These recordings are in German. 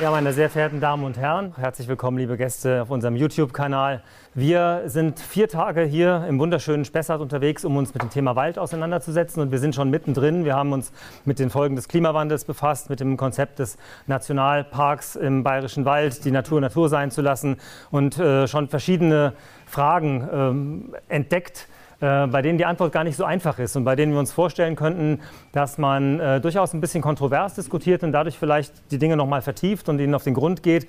Ja, meine sehr verehrten Damen und Herren, herzlich willkommen, liebe Gäste, auf unserem YouTube-Kanal. Wir sind vier Tage hier im wunderschönen Spessart unterwegs, um uns mit dem Thema Wald auseinanderzusetzen. Und wir sind schon mittendrin. Wir haben uns mit den Folgen des Klimawandels befasst, mit dem Konzept des Nationalparks im Bayerischen Wald, die Natur Natur sein zu lassen und äh, schon verschiedene Fragen ähm, entdeckt bei denen die Antwort gar nicht so einfach ist und bei denen wir uns vorstellen könnten, dass man äh, durchaus ein bisschen kontrovers diskutiert und dadurch vielleicht die Dinge noch mal vertieft und ihnen auf den Grund geht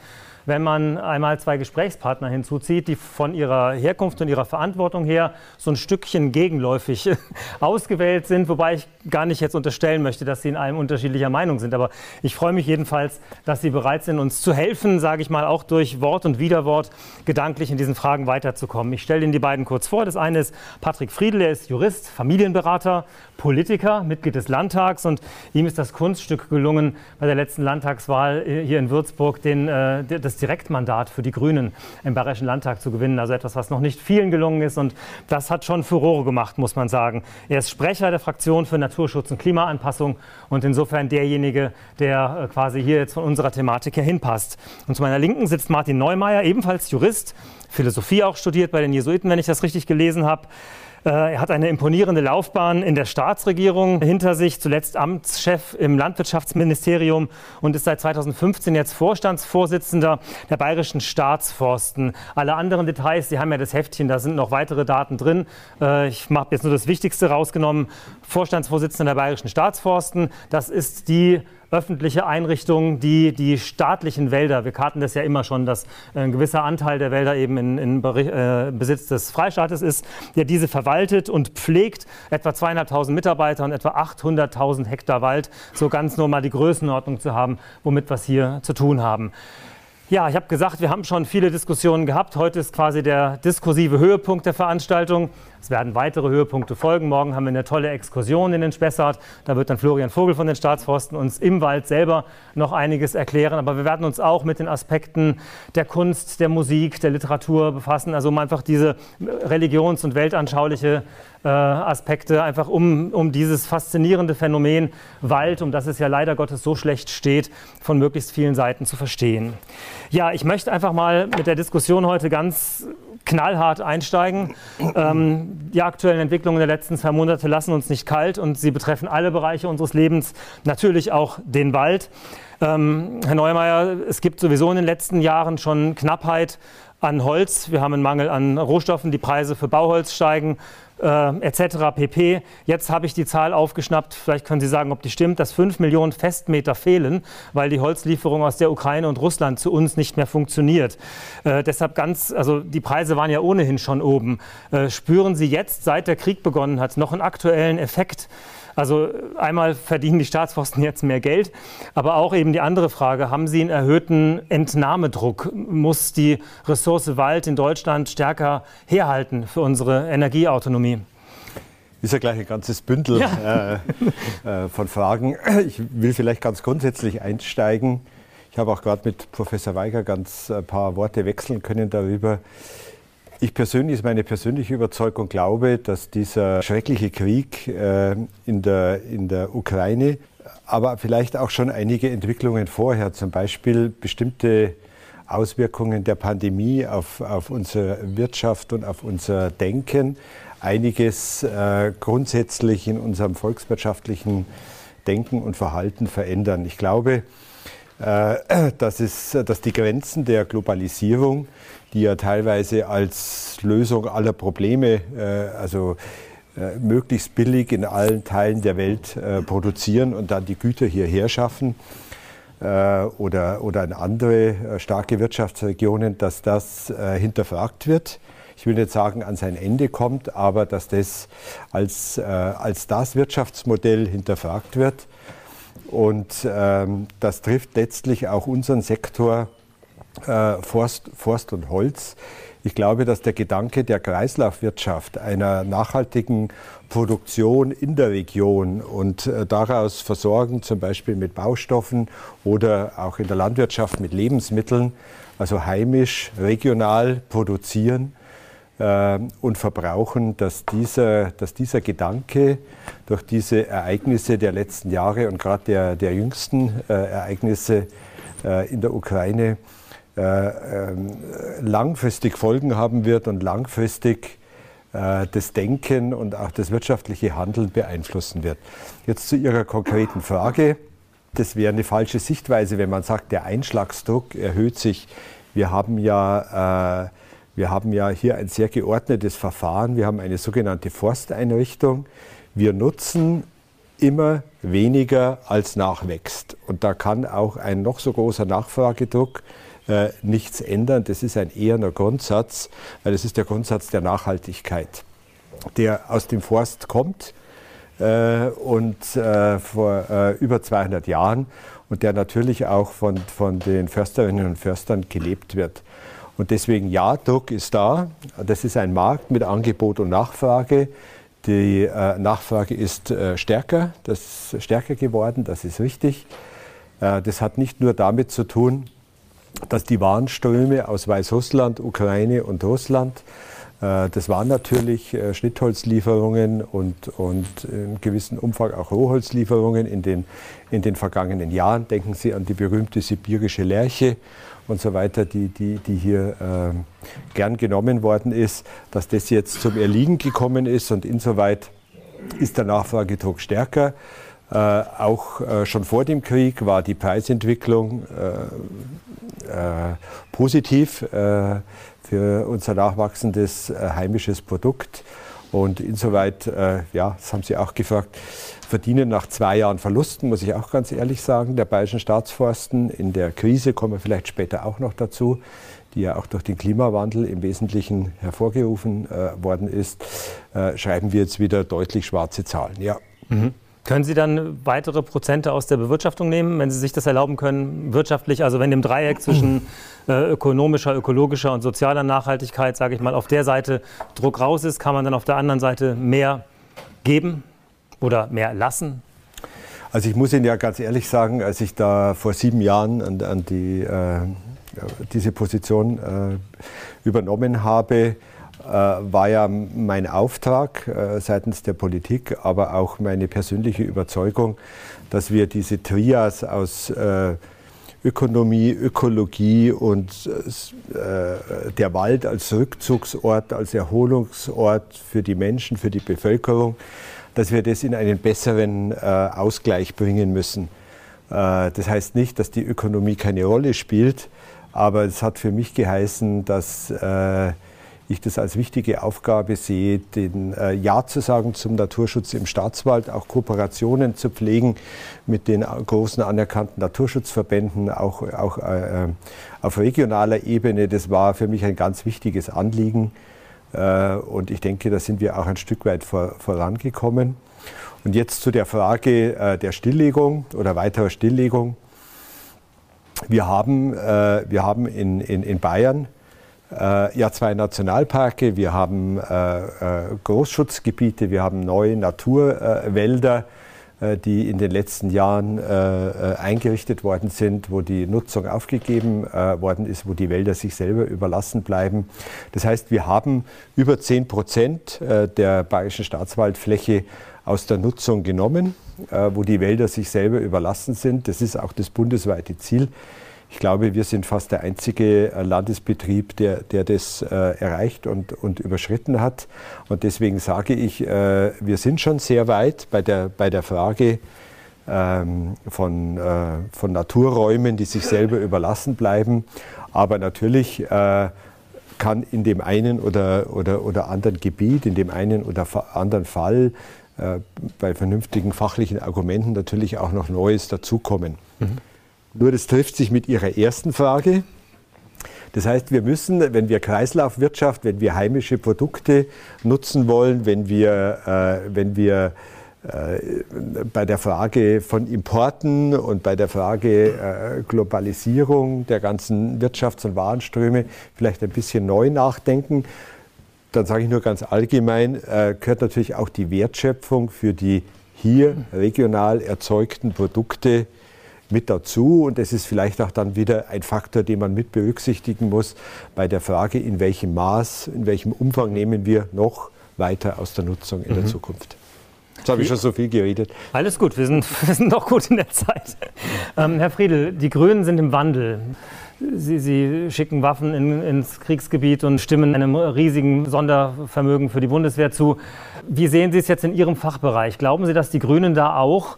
wenn man einmal zwei Gesprächspartner hinzuzieht, die von ihrer Herkunft und ihrer Verantwortung her so ein Stückchen gegenläufig ausgewählt sind, wobei ich gar nicht jetzt unterstellen möchte, dass sie in allem unterschiedlicher Meinung sind. Aber ich freue mich jedenfalls, dass Sie bereit sind, uns zu helfen, sage ich mal, auch durch Wort und Widerwort gedanklich in diesen Fragen weiterzukommen. Ich stelle Ihnen die beiden kurz vor. Das eine ist Patrick Friedel, er ist Jurist, Familienberater, Politiker, Mitglied des Landtags und ihm ist das Kunststück gelungen, bei der letzten Landtagswahl hier in Würzburg den, äh, das Direktmandat für die Grünen im Bayerischen Landtag zu gewinnen. Also etwas, was noch nicht vielen gelungen ist. Und das hat schon Furore gemacht, muss man sagen. Er ist Sprecher der Fraktion für Naturschutz und Klimaanpassung und insofern derjenige, der äh, quasi hier jetzt von unserer Thematik her hinpasst. Und zu meiner Linken sitzt Martin Neumeier, ebenfalls Jurist, Philosophie auch studiert bei den Jesuiten, wenn ich das richtig gelesen habe. Äh, er hat eine imponierende Laufbahn in der Staatsregierung hinter sich, zuletzt Amtschef im Landwirtschaftsministerium und ist seit 2015 jetzt Vorstandsvorsitzender der Bayerischen Staatsforsten. Alle anderen Details, Sie haben ja das Heftchen, da sind noch weitere Daten drin. Äh, ich habe jetzt nur das Wichtigste rausgenommen. Vorstandsvorsitzender der Bayerischen Staatsforsten, das ist die öffentliche Einrichtungen, die die staatlichen Wälder, wir karten das ja immer schon, dass ein gewisser Anteil der Wälder eben in, in äh, Besitz des Freistaates ist, der diese verwaltet und pflegt, etwa zweieinhalbtausend Mitarbeiter und etwa 800.000 Hektar Wald, so ganz nur mal die Größenordnung zu haben, womit wir es hier zu tun haben. Ja, ich habe gesagt, wir haben schon viele Diskussionen gehabt. Heute ist quasi der diskursive Höhepunkt der Veranstaltung. Es werden weitere Höhepunkte folgen. Morgen haben wir eine tolle Exkursion in den Spessart. Da wird dann Florian Vogel von den Staatsforsten uns im Wald selber noch einiges erklären. Aber wir werden uns auch mit den Aspekten der Kunst, der Musik, der Literatur befassen. Also um einfach diese religions- und weltanschauliche äh, Aspekte, einfach um, um dieses faszinierende Phänomen Wald, um das es ja leider Gottes so schlecht steht, von möglichst vielen Seiten zu verstehen. Ja, ich möchte einfach mal mit der Diskussion heute ganz knallhart einsteigen. Ähm, die aktuellen Entwicklungen der letzten zwei Monate lassen uns nicht kalt und sie betreffen alle Bereiche unseres Lebens, natürlich auch den Wald. Ähm, Herr Neumeier, es gibt sowieso in den letzten Jahren schon Knappheit an Holz. Wir haben einen Mangel an Rohstoffen, die Preise für Bauholz steigen äh, etc. pp. Jetzt habe ich die Zahl aufgeschnappt, vielleicht können Sie sagen, ob die stimmt, dass 5 Millionen Festmeter fehlen, weil die Holzlieferung aus der Ukraine und Russland zu uns nicht mehr funktioniert. Äh, deshalb ganz, also die Preise waren ja ohnehin schon oben. Äh, spüren Sie jetzt, seit der Krieg begonnen hat, noch einen aktuellen Effekt? Also einmal verdienen die Staatsforsten jetzt mehr Geld, aber auch eben die andere Frage, haben Sie einen erhöhten Entnahmedruck? Muss die Ressource Wald in Deutschland stärker herhalten für unsere Energieautonomie? Ist ja gleich ein ganzes Bündel ja. äh, äh, von Fragen. Ich will vielleicht ganz grundsätzlich einsteigen. Ich habe auch gerade mit Professor Weiger ganz ein paar Worte wechseln können darüber, ich persönlich, ist meine persönliche Überzeugung, glaube, dass dieser schreckliche Krieg äh, in, der, in der Ukraine, aber vielleicht auch schon einige Entwicklungen vorher, zum Beispiel bestimmte Auswirkungen der Pandemie auf, auf unsere Wirtschaft und auf unser Denken, einiges äh, grundsätzlich in unserem volkswirtschaftlichen Denken und Verhalten verändern. Ich glaube, äh, dass, es, dass die Grenzen der Globalisierung die ja teilweise als Lösung aller Probleme, äh, also äh, möglichst billig in allen Teilen der Welt äh, produzieren und dann die Güter hierher schaffen oder, oder in andere starke Wirtschaftsregionen, dass das hinterfragt wird. Ich will nicht sagen, an sein Ende kommt, aber dass das als, als das Wirtschaftsmodell hinterfragt wird. Und ähm, das trifft letztlich auch unseren Sektor äh, Forst, Forst und Holz, Ich glaube, dass der Gedanke der Kreislaufwirtschaft, einer nachhaltigen Produktion in der Region und äh, daraus versorgen, zum Beispiel mit Baustoffen oder auch in der Landwirtschaft mit Lebensmitteln, also heimisch, regional produzieren äh, und verbrauchen, dass dieser, dass dieser Gedanke durch diese Ereignisse der letzten Jahre und gerade der, der jüngsten äh, Ereignisse in der Ukraine langfristig Folgen haben wird und langfristig äh, das Denken und auch das wirtschaftliche Handeln beeinflussen wird. Jetzt zu Ihrer konkreten Frage. Das wäre eine falsche Sichtweise, wenn man sagt, der Einschlagsdruck erhöht sich. Wir haben ja, äh, wir haben ja hier ein sehr geordnetes Verfahren. Wir haben eine sogenannte Forsteinrichtung. Wir nutzen immer weniger als nachwächst. Und da kann auch ein noch so großer Nachfragedruck äh, nichts ändern. Das ist ein eherner Grundsatz, weil es ist der Grundsatz der Nachhaltigkeit, der aus dem Forst kommt äh, und äh, vor äh, über 200 Jahren und der natürlich auch von, von den Försterinnen und Förstern gelebt wird. Und deswegen ja, Druck ist da. Das ist ein Markt mit Angebot und Nachfrage. Die äh, Nachfrage ist äh, stärker, das ist stärker geworden, das ist richtig. Äh, das hat nicht nur damit zu tun, dass die Warenströme aus Weißrussland, Ukraine und Russland, äh, das waren natürlich äh, Schnittholzlieferungen und, und in gewissem Umfang auch Rohholzlieferungen in den, in den vergangenen Jahren. Denken Sie an die berühmte sibirische Lerche und so weiter, die, die, die hier äh, gern genommen worden ist, dass das jetzt zum Erliegen gekommen ist und insoweit ist der Nachfragedruck stärker. Äh, auch äh, schon vor dem Krieg war die Preisentwicklung äh, äh, positiv äh, für unser nachwachsendes heimisches Produkt. Und insoweit, ja, das haben Sie auch gefragt, verdienen nach zwei Jahren Verlusten, muss ich auch ganz ehrlich sagen, der Bayerischen Staatsforsten. In der Krise kommen wir vielleicht später auch noch dazu, die ja auch durch den Klimawandel im Wesentlichen hervorgerufen äh, worden ist, äh, schreiben wir jetzt wieder deutlich schwarze Zahlen. Ja. Mhm. Können Sie dann weitere Prozente aus der Bewirtschaftung nehmen, wenn Sie sich das erlauben können, wirtschaftlich? Also wenn im Dreieck zwischen äh, ökonomischer, ökologischer und sozialer Nachhaltigkeit, sage ich mal, auf der Seite Druck raus ist, kann man dann auf der anderen Seite mehr geben? oder mehr lassen? Also ich muss Ihnen ja ganz ehrlich sagen, als ich da vor sieben Jahren an, an die, äh, diese Position äh, übernommen habe, war ja mein Auftrag äh, seitens der Politik, aber auch meine persönliche Überzeugung, dass wir diese Trias aus äh, Ökonomie, Ökologie und äh, der Wald als Rückzugsort, als Erholungsort für die Menschen, für die Bevölkerung, dass wir das in einen besseren äh, Ausgleich bringen müssen. Äh, das heißt nicht, dass die Ökonomie keine Rolle spielt, aber es hat für mich geheißen, dass äh, ich das als wichtige Aufgabe sehe, den äh, Ja zu sagen zum Naturschutz im Staatswald, auch Kooperationen zu pflegen mit den großen anerkannten Naturschutzverbänden, auch, auch äh, auf regionaler Ebene. Das war für mich ein ganz wichtiges Anliegen. Äh, und ich denke, da sind wir auch ein Stück weit vorangekommen. Und jetzt zu der Frage äh, der Stilllegung oder weiterer Stilllegung. Wir haben, wir haben in, in, in Bayern ja zwei Nationalparke, wir haben Großschutzgebiete, wir haben neue Naturwälder äh, die in den letzten Jahren äh, äh, eingerichtet worden sind, wo die Nutzung aufgegeben worden ist, wo die Wälder sich selber überlassen bleiben. Das heißt, wir haben über 10 Prozent der bayerischen Staatswaldfläche aus der Nutzung genommen, wo die Wälder sich selber überlassen sind. Das ist auch das bundesweite Ziel. Ich glaube, wir sind fast der einzige äh, Landesbetrieb, der, der das äh, erreicht und, und überschritten hat. Und deswegen sage ich, äh, wir sind schon sehr weit bei der, bei der Frage ähm, von, äh, von Naturräumen, die sich selber überlassen bleiben. Aber natürlich äh, kann in dem einen oder, oder, oder anderen Gebiet, in dem einen oder anderen Fall äh, bei vernünftigen fachlichen Argumenten natürlich auch noch Neues dazukommen. Mhm. Nur das trifft sich mit Ihrer ersten Frage. Das heißt, wir müssen, wenn wir Kreislaufwirtschaft, wenn wir heimische Produkte nutzen wollen, wenn wir, äh, wenn wir äh, bei der Frage von Importen und bei der Frage Globalisierung der ganzen Wirtschafts- und Warenströme vielleicht ein bisschen neu nachdenken. Dann sage ich nur ganz allgemein, gehört natürlich auch die Wertschöpfung für die hier regional erzeugten Produkte mit dazu. Und das ist vielleicht auch dann wieder ein Faktor, den man mit berücksichtigen muss bei der Frage, in welchem Maß, in welchem Umfang nehmen wir noch weiter aus der Nutzung in mhm. der Zukunft. Jetzt habe ich schon so viel geredet. Alles gut, wir sind, wir sind noch gut in der Zeit. Ähm, Herr Friedel, die Grünen sind im Wandel. Sie, Sie schicken Waffen in, ins Kriegsgebiet und stimmen einem riesigen Sondervermögen für die Bundeswehr zu. Wie sehen Sie es jetzt in Ihrem Fachbereich? Glauben Sie, dass die Grünen da auch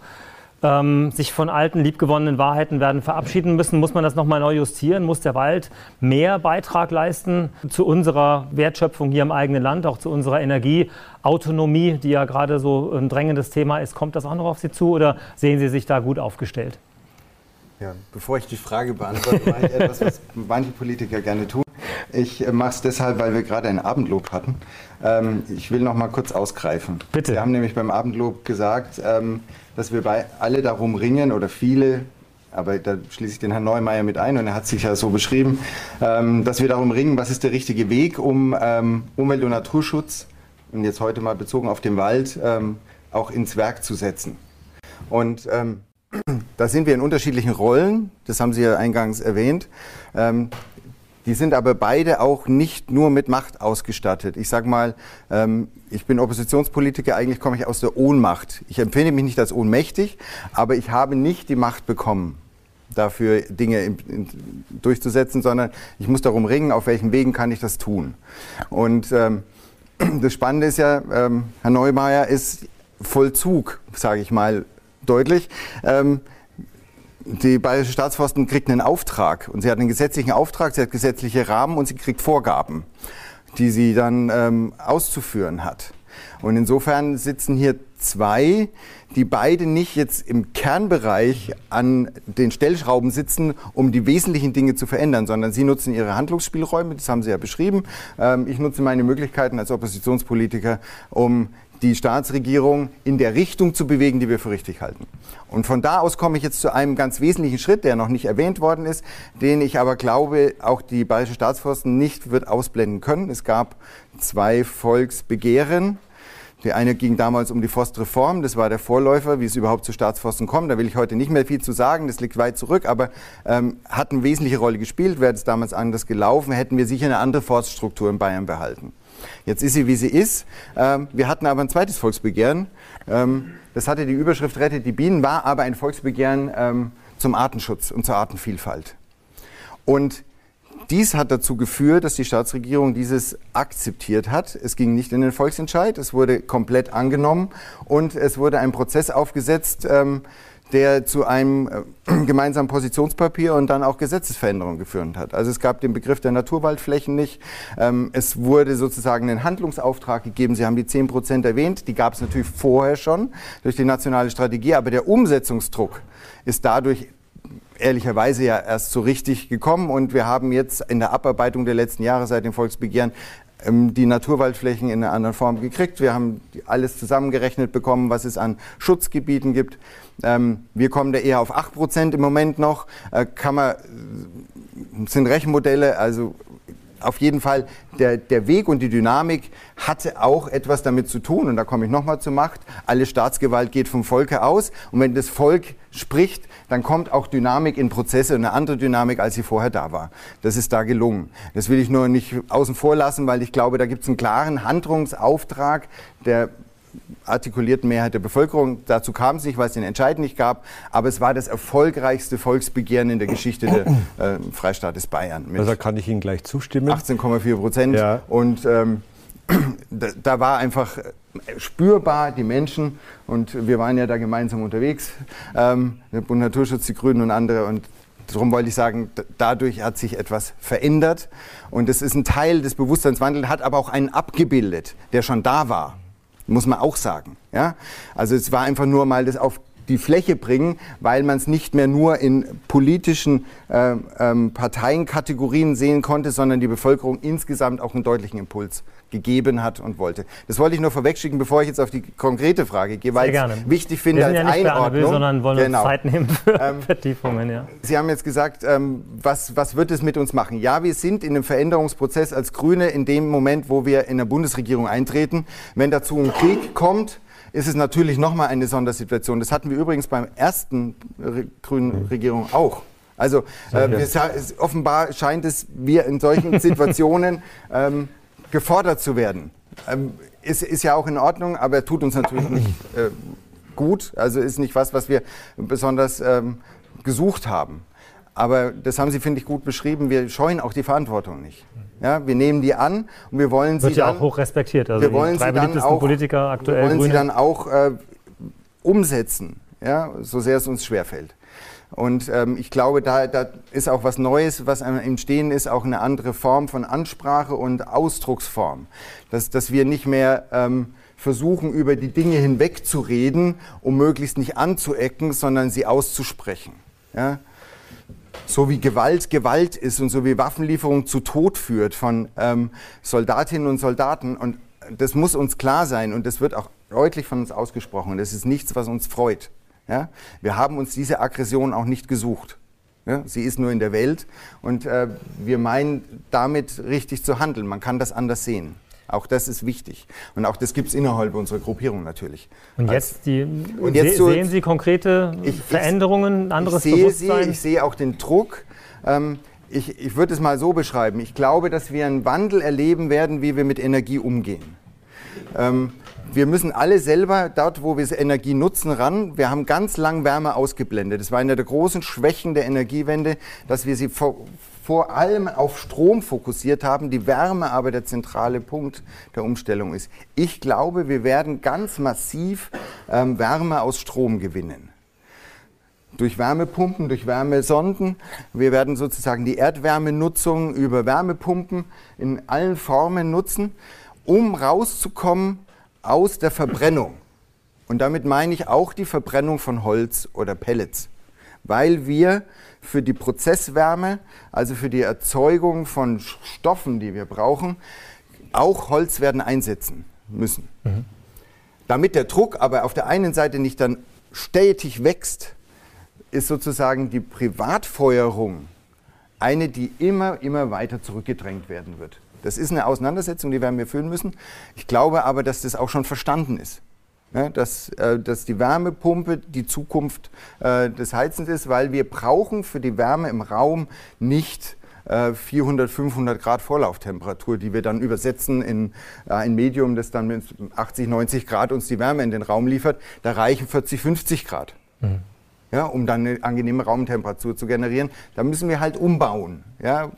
ähm, sich von alten, liebgewonnenen Wahrheiten werden verabschieden müssen? Muss man das nochmal neu justieren? Muss der Wald mehr Beitrag leisten zu unserer Wertschöpfung hier im eigenen Land, auch zu unserer Energieautonomie, die ja gerade so ein drängendes Thema ist? Kommt das auch noch auf Sie zu oder sehen Sie sich da gut aufgestellt? Ja, bevor ich die Frage beantworte, mache ich etwas, was manche Politiker gerne tun. Ich äh, mache es deshalb, weil wir gerade ein Abendlob hatten. Ähm, ich will noch mal kurz ausgreifen. Bitte. Wir haben nämlich beim Abendlob gesagt, ähm, dass wir bei alle darum ringen oder viele, aber da schließe ich den Herrn Neumeier mit ein und er hat sich ja so beschrieben, ähm, dass wir darum ringen, was ist der richtige Weg, um ähm, Umwelt- und Naturschutz und jetzt heute mal bezogen auf den Wald ähm, auch ins Werk zu setzen. Und ähm, da sind wir in unterschiedlichen Rollen, das haben Sie ja eingangs erwähnt. Die sind aber beide auch nicht nur mit Macht ausgestattet. Ich sage mal, ähm, ich bin Oppositionspolitiker, eigentlich komme ich aus der Ohnmacht. Ich empfinde mich nicht als ohnmächtig, aber ich habe nicht die Macht bekommen, dafür Dinge in, in, durchzusetzen, sondern ich muss darum ringen, auf welchen Wegen kann ich das tun. Und ähm, das Spannende ist ja, ähm, Herr Neumeier ist Vollzug, sage ich mal deutlich. Ähm, die Bayerische Staatsforsten kriegt einen Auftrag und sie hat einen gesetzlichen Auftrag, sie hat gesetzliche Rahmen und sie kriegt Vorgaben, die sie dann ähm, auszuführen hat. Und insofern sitzen hier zwei, die beide nicht jetzt im Kernbereich an den Stellschrauben sitzen, um die wesentlichen Dinge zu verändern, sondern sie nutzen ihre Handlungsspielräume, das haben Sie ja beschrieben. Ähm, ich nutze meine Möglichkeiten als Oppositionspolitiker, um die Staatsregierung in der Richtung zu bewegen, die wir für richtig halten. Und von da aus komme ich jetzt zu einem ganz wesentlichen Schritt, der noch nicht erwähnt worden ist, den ich aber glaube, auch die Bayerische Staatsforsten nicht wird ausblenden können. Es gab zwei Volksbegehren. Die eine ging damals um die Forstreform, das war der Vorläufer, wie es überhaupt zu Staatsforsten kommt. Da will ich heute nicht mehr viel zu sagen, das liegt weit zurück, aber ähm, hat eine wesentliche Rolle gespielt. Wäre es damals anders gelaufen, hätten wir sicher eine andere Forststruktur in Bayern behalten. Jetzt ist sie, wie sie ist. Ähm, wir hatten aber ein zweites Volksbegehren. Ähm, das hatte die Überschrift Rettet die Bienen, war aber ein Volksbegehren ähm, zum Artenschutz und zur Artenvielfalt. Und dies hat dazu geführt, dass die Staatsregierung dieses akzeptiert hat. Es ging nicht in den Volksentscheid, es wurde komplett angenommen und es wurde ein Prozess aufgesetzt, ähm, der zu einem äh, gemeinsamen Positionspapier und dann auch Gesetzesveränderungen geführt hat. Also es gab den Begriff der Naturwaldflächen nicht. Ähm, es wurde sozusagen ein Handlungsauftrag gegeben. Sie haben die 10 Prozent erwähnt. Die gab es natürlich vorher schon durch die nationale Strategie. Aber der Umsetzungsdruck ist dadurch ehrlicherweise ja erst so richtig gekommen und wir haben jetzt in der Abarbeitung der letzten Jahre seit dem Volksbegehren die Naturwaldflächen in einer anderen Form gekriegt. Wir haben alles zusammengerechnet bekommen, was es an Schutzgebieten gibt. Ähm, wir kommen da eher auf 8 Prozent im Moment noch. Äh, kann man, sind Rechenmodelle, also auf jeden Fall der, der Weg und die Dynamik hatte auch etwas damit zu tun. Und da komme ich nochmal zur Macht. Alle Staatsgewalt geht vom Volke aus. Und wenn das Volk spricht, dann kommt auch Dynamik in Prozesse, eine andere Dynamik, als sie vorher da war. Das ist da gelungen. Das will ich nur nicht außen vor lassen, weil ich glaube, da gibt es einen klaren Handlungsauftrag der artikulierten Mehrheit der Bevölkerung. Dazu kam es nicht, weil es den Entscheid nicht gab. Aber es war das erfolgreichste Volksbegehren in der Geschichte des äh, Freistaates Bayern. also kann ich Ihnen gleich zustimmen. 18,4 Prozent. Ja. Und ähm, da, da, war einfach spürbar die Menschen und wir waren ja da gemeinsam unterwegs, ähm, der Bund Naturschutz, die Grünen und andere und Darum wollte ich sagen, dadurch hat sich etwas verändert. Und es ist ein Teil des Bewusstseinswandels, hat aber auch einen abgebildet, der schon da war muss man auch sagen. Ja? Also es war einfach nur mal das auf die Fläche bringen, weil man es nicht mehr nur in politischen äh, ähm, Parteienkategorien sehen konnte, sondern die Bevölkerung insgesamt auch einen deutlichen Impuls gegeben hat und wollte. Das wollte ich nur vorwegschicken, bevor ich jetzt auf die konkrete Frage gehe, weil ich es wichtig finde Wir sind als ja nicht Einordnung. Will, sondern wollen genau. uns Zeit nehmen für ähm, Vertiefungen. Ja. Sie haben jetzt gesagt, ähm, was, was wird es mit uns machen? Ja, wir sind in einem Veränderungsprozess als Grüne in dem Moment, wo wir in der Bundesregierung eintreten. Wenn dazu ein Krieg kommt, ist es natürlich nochmal eine Sondersituation. Das hatten wir übrigens beim ersten Re grünen Regierung auch. Also äh, wir, offenbar scheint es wir in solchen Situationen ähm, gefordert zu werden. Ähm, ist, ist ja auch in Ordnung, aber tut uns natürlich nicht äh, gut. Also ist nicht was, was wir besonders ähm, gesucht haben. Aber das haben Sie, finde ich, gut beschrieben. Wir scheuen auch die Verantwortung nicht. Ja, wir nehmen die an und wir wollen sie Wird ja dann, auch hoch respektiert. Also wir wollen sie dann auch, Politiker aktuell wir wollen Grüne. sie dann auch äh, umsetzen, ja, so sehr es uns schwerfällt. Und ähm, ich glaube, da, da ist auch was Neues, was im Stehen ist, auch eine andere Form von Ansprache und Ausdrucksform. Dass, dass wir nicht mehr ähm, versuchen, über die Dinge hinwegzureden, um möglichst nicht anzuecken, sondern sie auszusprechen. Ja? So wie Gewalt Gewalt ist und so wie Waffenlieferung zu Tod führt von ähm, Soldatinnen und Soldaten. Und das muss uns klar sein und das wird auch deutlich von uns ausgesprochen. Das ist nichts, was uns freut. Ja? Wir haben uns diese Aggression auch nicht gesucht. Ja? Sie ist nur in der Welt und äh, wir meinen damit richtig zu handeln. Man kann das anders sehen. Auch das ist wichtig. Und auch das gibt es innerhalb unserer Gruppierung natürlich. Und jetzt, die, und jetzt so, sehen Sie konkrete ich, Veränderungen, ein anderes ich sehe Bewusstsein? Sie, ich sehe auch den Druck. Ähm, ich, ich würde es mal so beschreiben. Ich glaube, dass wir einen Wandel erleben werden, wie wir mit Energie umgehen. Ähm, wir müssen alle selber dort, wo wir Energie nutzen, ran. Wir haben ganz lang Wärme ausgeblendet. Das war eine der großen Schwächen der Energiewende, dass wir sie vor, vor allem auf Strom fokussiert haben, die Wärme aber der zentrale Punkt der Umstellung ist. Ich glaube, wir werden ganz massiv ähm, Wärme aus Strom gewinnen durch Wärmepumpen, durch Wärmesonden. Wir werden sozusagen die Erdwärmenutzung über Wärmepumpen in allen Formen nutzen, um rauszukommen aus der Verbrennung. Und damit meine ich auch die Verbrennung von Holz oder Pellets, weil wir für die Prozesswärme, also für die Erzeugung von Stoffen, die wir brauchen, auch Holz werden einsetzen müssen. Mhm. Damit der Druck aber auf der einen Seite nicht dann stetig wächst, ist sozusagen die Privatfeuerung eine, die immer, immer weiter zurückgedrängt werden wird. Das ist eine Auseinandersetzung, die werden wir führen müssen. Ich glaube aber, dass das auch schon verstanden ist. Ja, dass, äh, dass die Wärmepumpe die Zukunft äh, des Heizens ist, weil wir brauchen für die Wärme im Raum nicht 400, äh, 500 Grad Vorlauftemperatur, die wir dann übersetzen in äh, ein Medium, das dann mit 80, 90 Grad uns die Wärme in den Raum liefert. Da reichen 40, 50 Grad. Mhm. Ja, um dann eine angenehme Raumtemperatur zu generieren. Da müssen wir halt umbauen. Ja,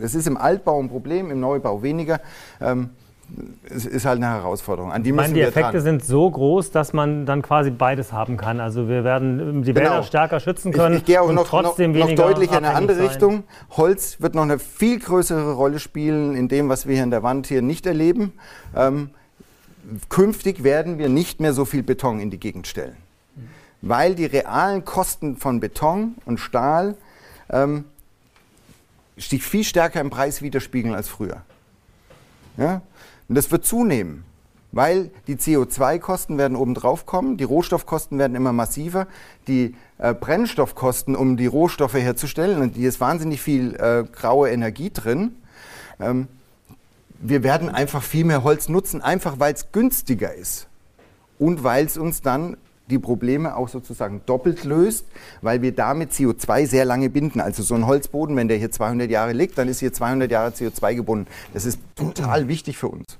das ist im Altbau ein Problem, im Neubau weniger. Ähm, es ist halt eine Herausforderung. An die, ich meine, die Effekte dran. sind so groß, dass man dann quasi beides haben kann. Also wir werden die Wälder genau. stärker schützen können ich, ich gehe auch noch, trotzdem noch, noch deutlich in eine andere sein. Richtung. Holz wird noch eine viel größere Rolle spielen in dem, was wir hier in der Wand hier nicht erleben. Ähm, künftig werden wir nicht mehr so viel Beton in die Gegend stellen, weil die realen Kosten von Beton und Stahl ähm, sich viel stärker im Preis widerspiegeln als früher. Ja? Und das wird zunehmen, weil die CO2-Kosten werden obendrauf kommen, die Rohstoffkosten werden immer massiver, die äh, Brennstoffkosten, um die Rohstoffe herzustellen, und hier ist wahnsinnig viel äh, graue Energie drin. Ähm, wir werden einfach viel mehr Holz nutzen, einfach weil es günstiger ist und weil es uns dann die Probleme auch sozusagen doppelt löst, weil wir damit CO2 sehr lange binden. Also so ein Holzboden, wenn der hier 200 Jahre liegt, dann ist hier 200 Jahre CO2 gebunden. Das ist total wichtig für uns.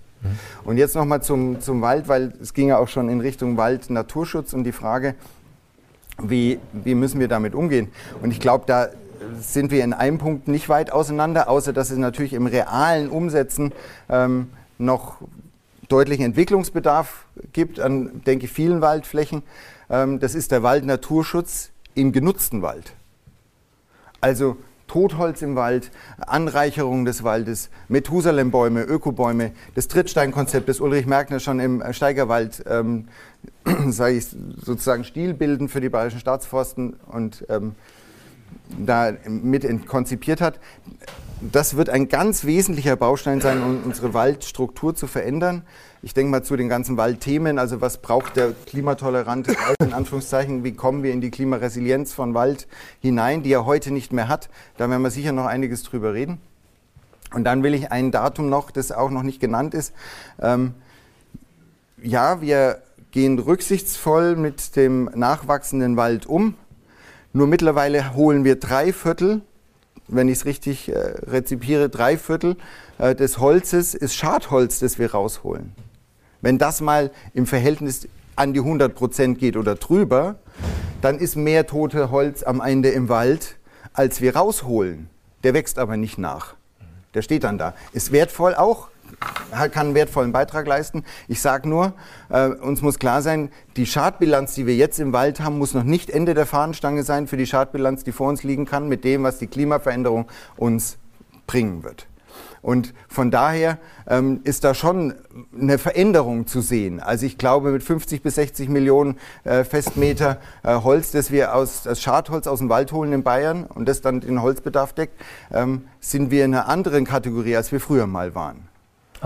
Und jetzt nochmal zum, zum Wald, weil es ging ja auch schon in Richtung Wald-Naturschutz und die Frage, wie, wie müssen wir damit umgehen? Und ich glaube, da sind wir in einem Punkt nicht weit auseinander, außer dass es natürlich im realen Umsetzen ähm, noch deutlichen Entwicklungsbedarf gibt an, denke ich, vielen Waldflächen. Ähm, das ist der Waldnaturschutz im genutzten Wald. Also Totholz im Wald, Anreicherung des Waldes, Methusalem-Bäume, Ökobäume, das Trittsteinkonzept, das Ulrich Merkner schon im Steigerwald, ähm, sage ich sozusagen Stilbilden für die Bayerischen Staatsforsten und ähm, da mit konzipiert hat. Das wird ein ganz wesentlicher Baustein sein, um unsere Waldstruktur zu verändern. Ich denke mal zu den ganzen Waldthemen, also was braucht der klimatolerante Wald in Anführungszeichen, wie kommen wir in die Klimaresilienz von Wald hinein, die er heute nicht mehr hat. Da werden wir sicher noch einiges drüber reden. Und dann will ich ein Datum noch, das auch noch nicht genannt ist. Ähm, ja, wir gehen rücksichtsvoll mit dem nachwachsenden Wald um. Nur mittlerweile holen wir drei Viertel, wenn ich es richtig äh, rezipiere, drei Viertel äh, des Holzes ist Schadholz, das wir rausholen. Wenn das mal im Verhältnis an die 100 Prozent geht oder drüber, dann ist mehr tote Holz am Ende im Wald, als wir rausholen. Der wächst aber nicht nach. Der steht dann da. Ist wertvoll auch, kann einen wertvollen Beitrag leisten. Ich sage nur, äh, uns muss klar sein, die Schadbilanz, die wir jetzt im Wald haben, muss noch nicht Ende der Fahnenstange sein für die Schadbilanz, die vor uns liegen kann, mit dem, was die Klimaveränderung uns bringen wird. Und von daher ähm, ist da schon eine Veränderung zu sehen. Also ich glaube, mit 50 bis 60 Millionen äh, Festmeter äh, Holz, das wir aus das Schadholz aus dem Wald holen in Bayern und das dann den Holzbedarf deckt, ähm, sind wir in einer anderen Kategorie, als wir früher mal waren.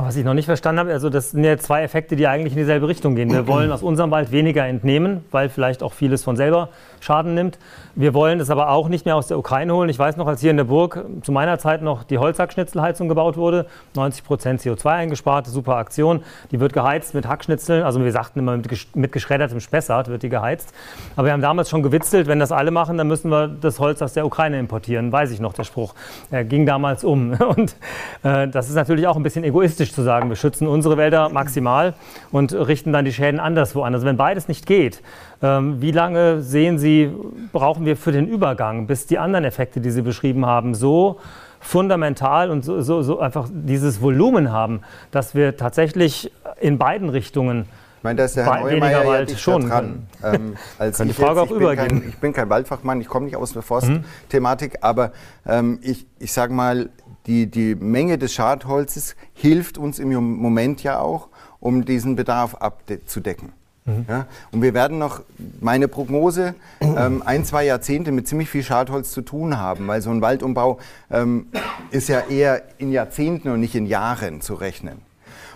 Aber was ich noch nicht verstanden habe, also das sind ja zwei Effekte, die eigentlich in dieselbe Richtung gehen. Wir wollen aus unserem Wald weniger entnehmen, weil vielleicht auch vieles von selber Schaden nimmt. Wir wollen es aber auch nicht mehr aus der Ukraine holen. Ich weiß noch, als hier in der Burg zu meiner Zeit noch die Holzhackschnitzelheizung gebaut wurde, 90 Prozent CO2 eingespart, super Aktion. Die wird geheizt mit Hackschnitzeln, also wir sagten immer mit, mit geschreddertem Spessart wird die geheizt. Aber wir haben damals schon gewitzelt, wenn das alle machen, dann müssen wir das Holz aus der Ukraine importieren. Weiß ich noch, der Spruch. Er ging damals um. Und äh, das ist natürlich auch ein bisschen egoistisch zu sagen, wir schützen unsere Wälder maximal und richten dann die Schäden anderswo an. Also wenn beides nicht geht, ähm, wie lange sehen Sie, brauchen wir für den Übergang, bis die anderen Effekte, die Sie beschrieben haben, so fundamental und so, so, so einfach dieses Volumen haben, dass wir tatsächlich in beiden Richtungen ich meine, da ist der Herr Neumeier Wald ja schon dran. Ähm, als Kann die Frage jetzt, auch übergehen. Kein, ich bin kein Waldfachmann, ich komme nicht aus der Forstthematik, mhm. aber ähm, ich, ich sage mal, die, die Menge des Schadholzes hilft uns im Moment ja auch, um diesen Bedarf abzudecken. Mhm. Ja, und wir werden noch, meine Prognose, ähm, ein, zwei Jahrzehnte mit ziemlich viel Schadholz zu tun haben, weil so ein Waldumbau ähm, ist ja eher in Jahrzehnten und nicht in Jahren zu rechnen.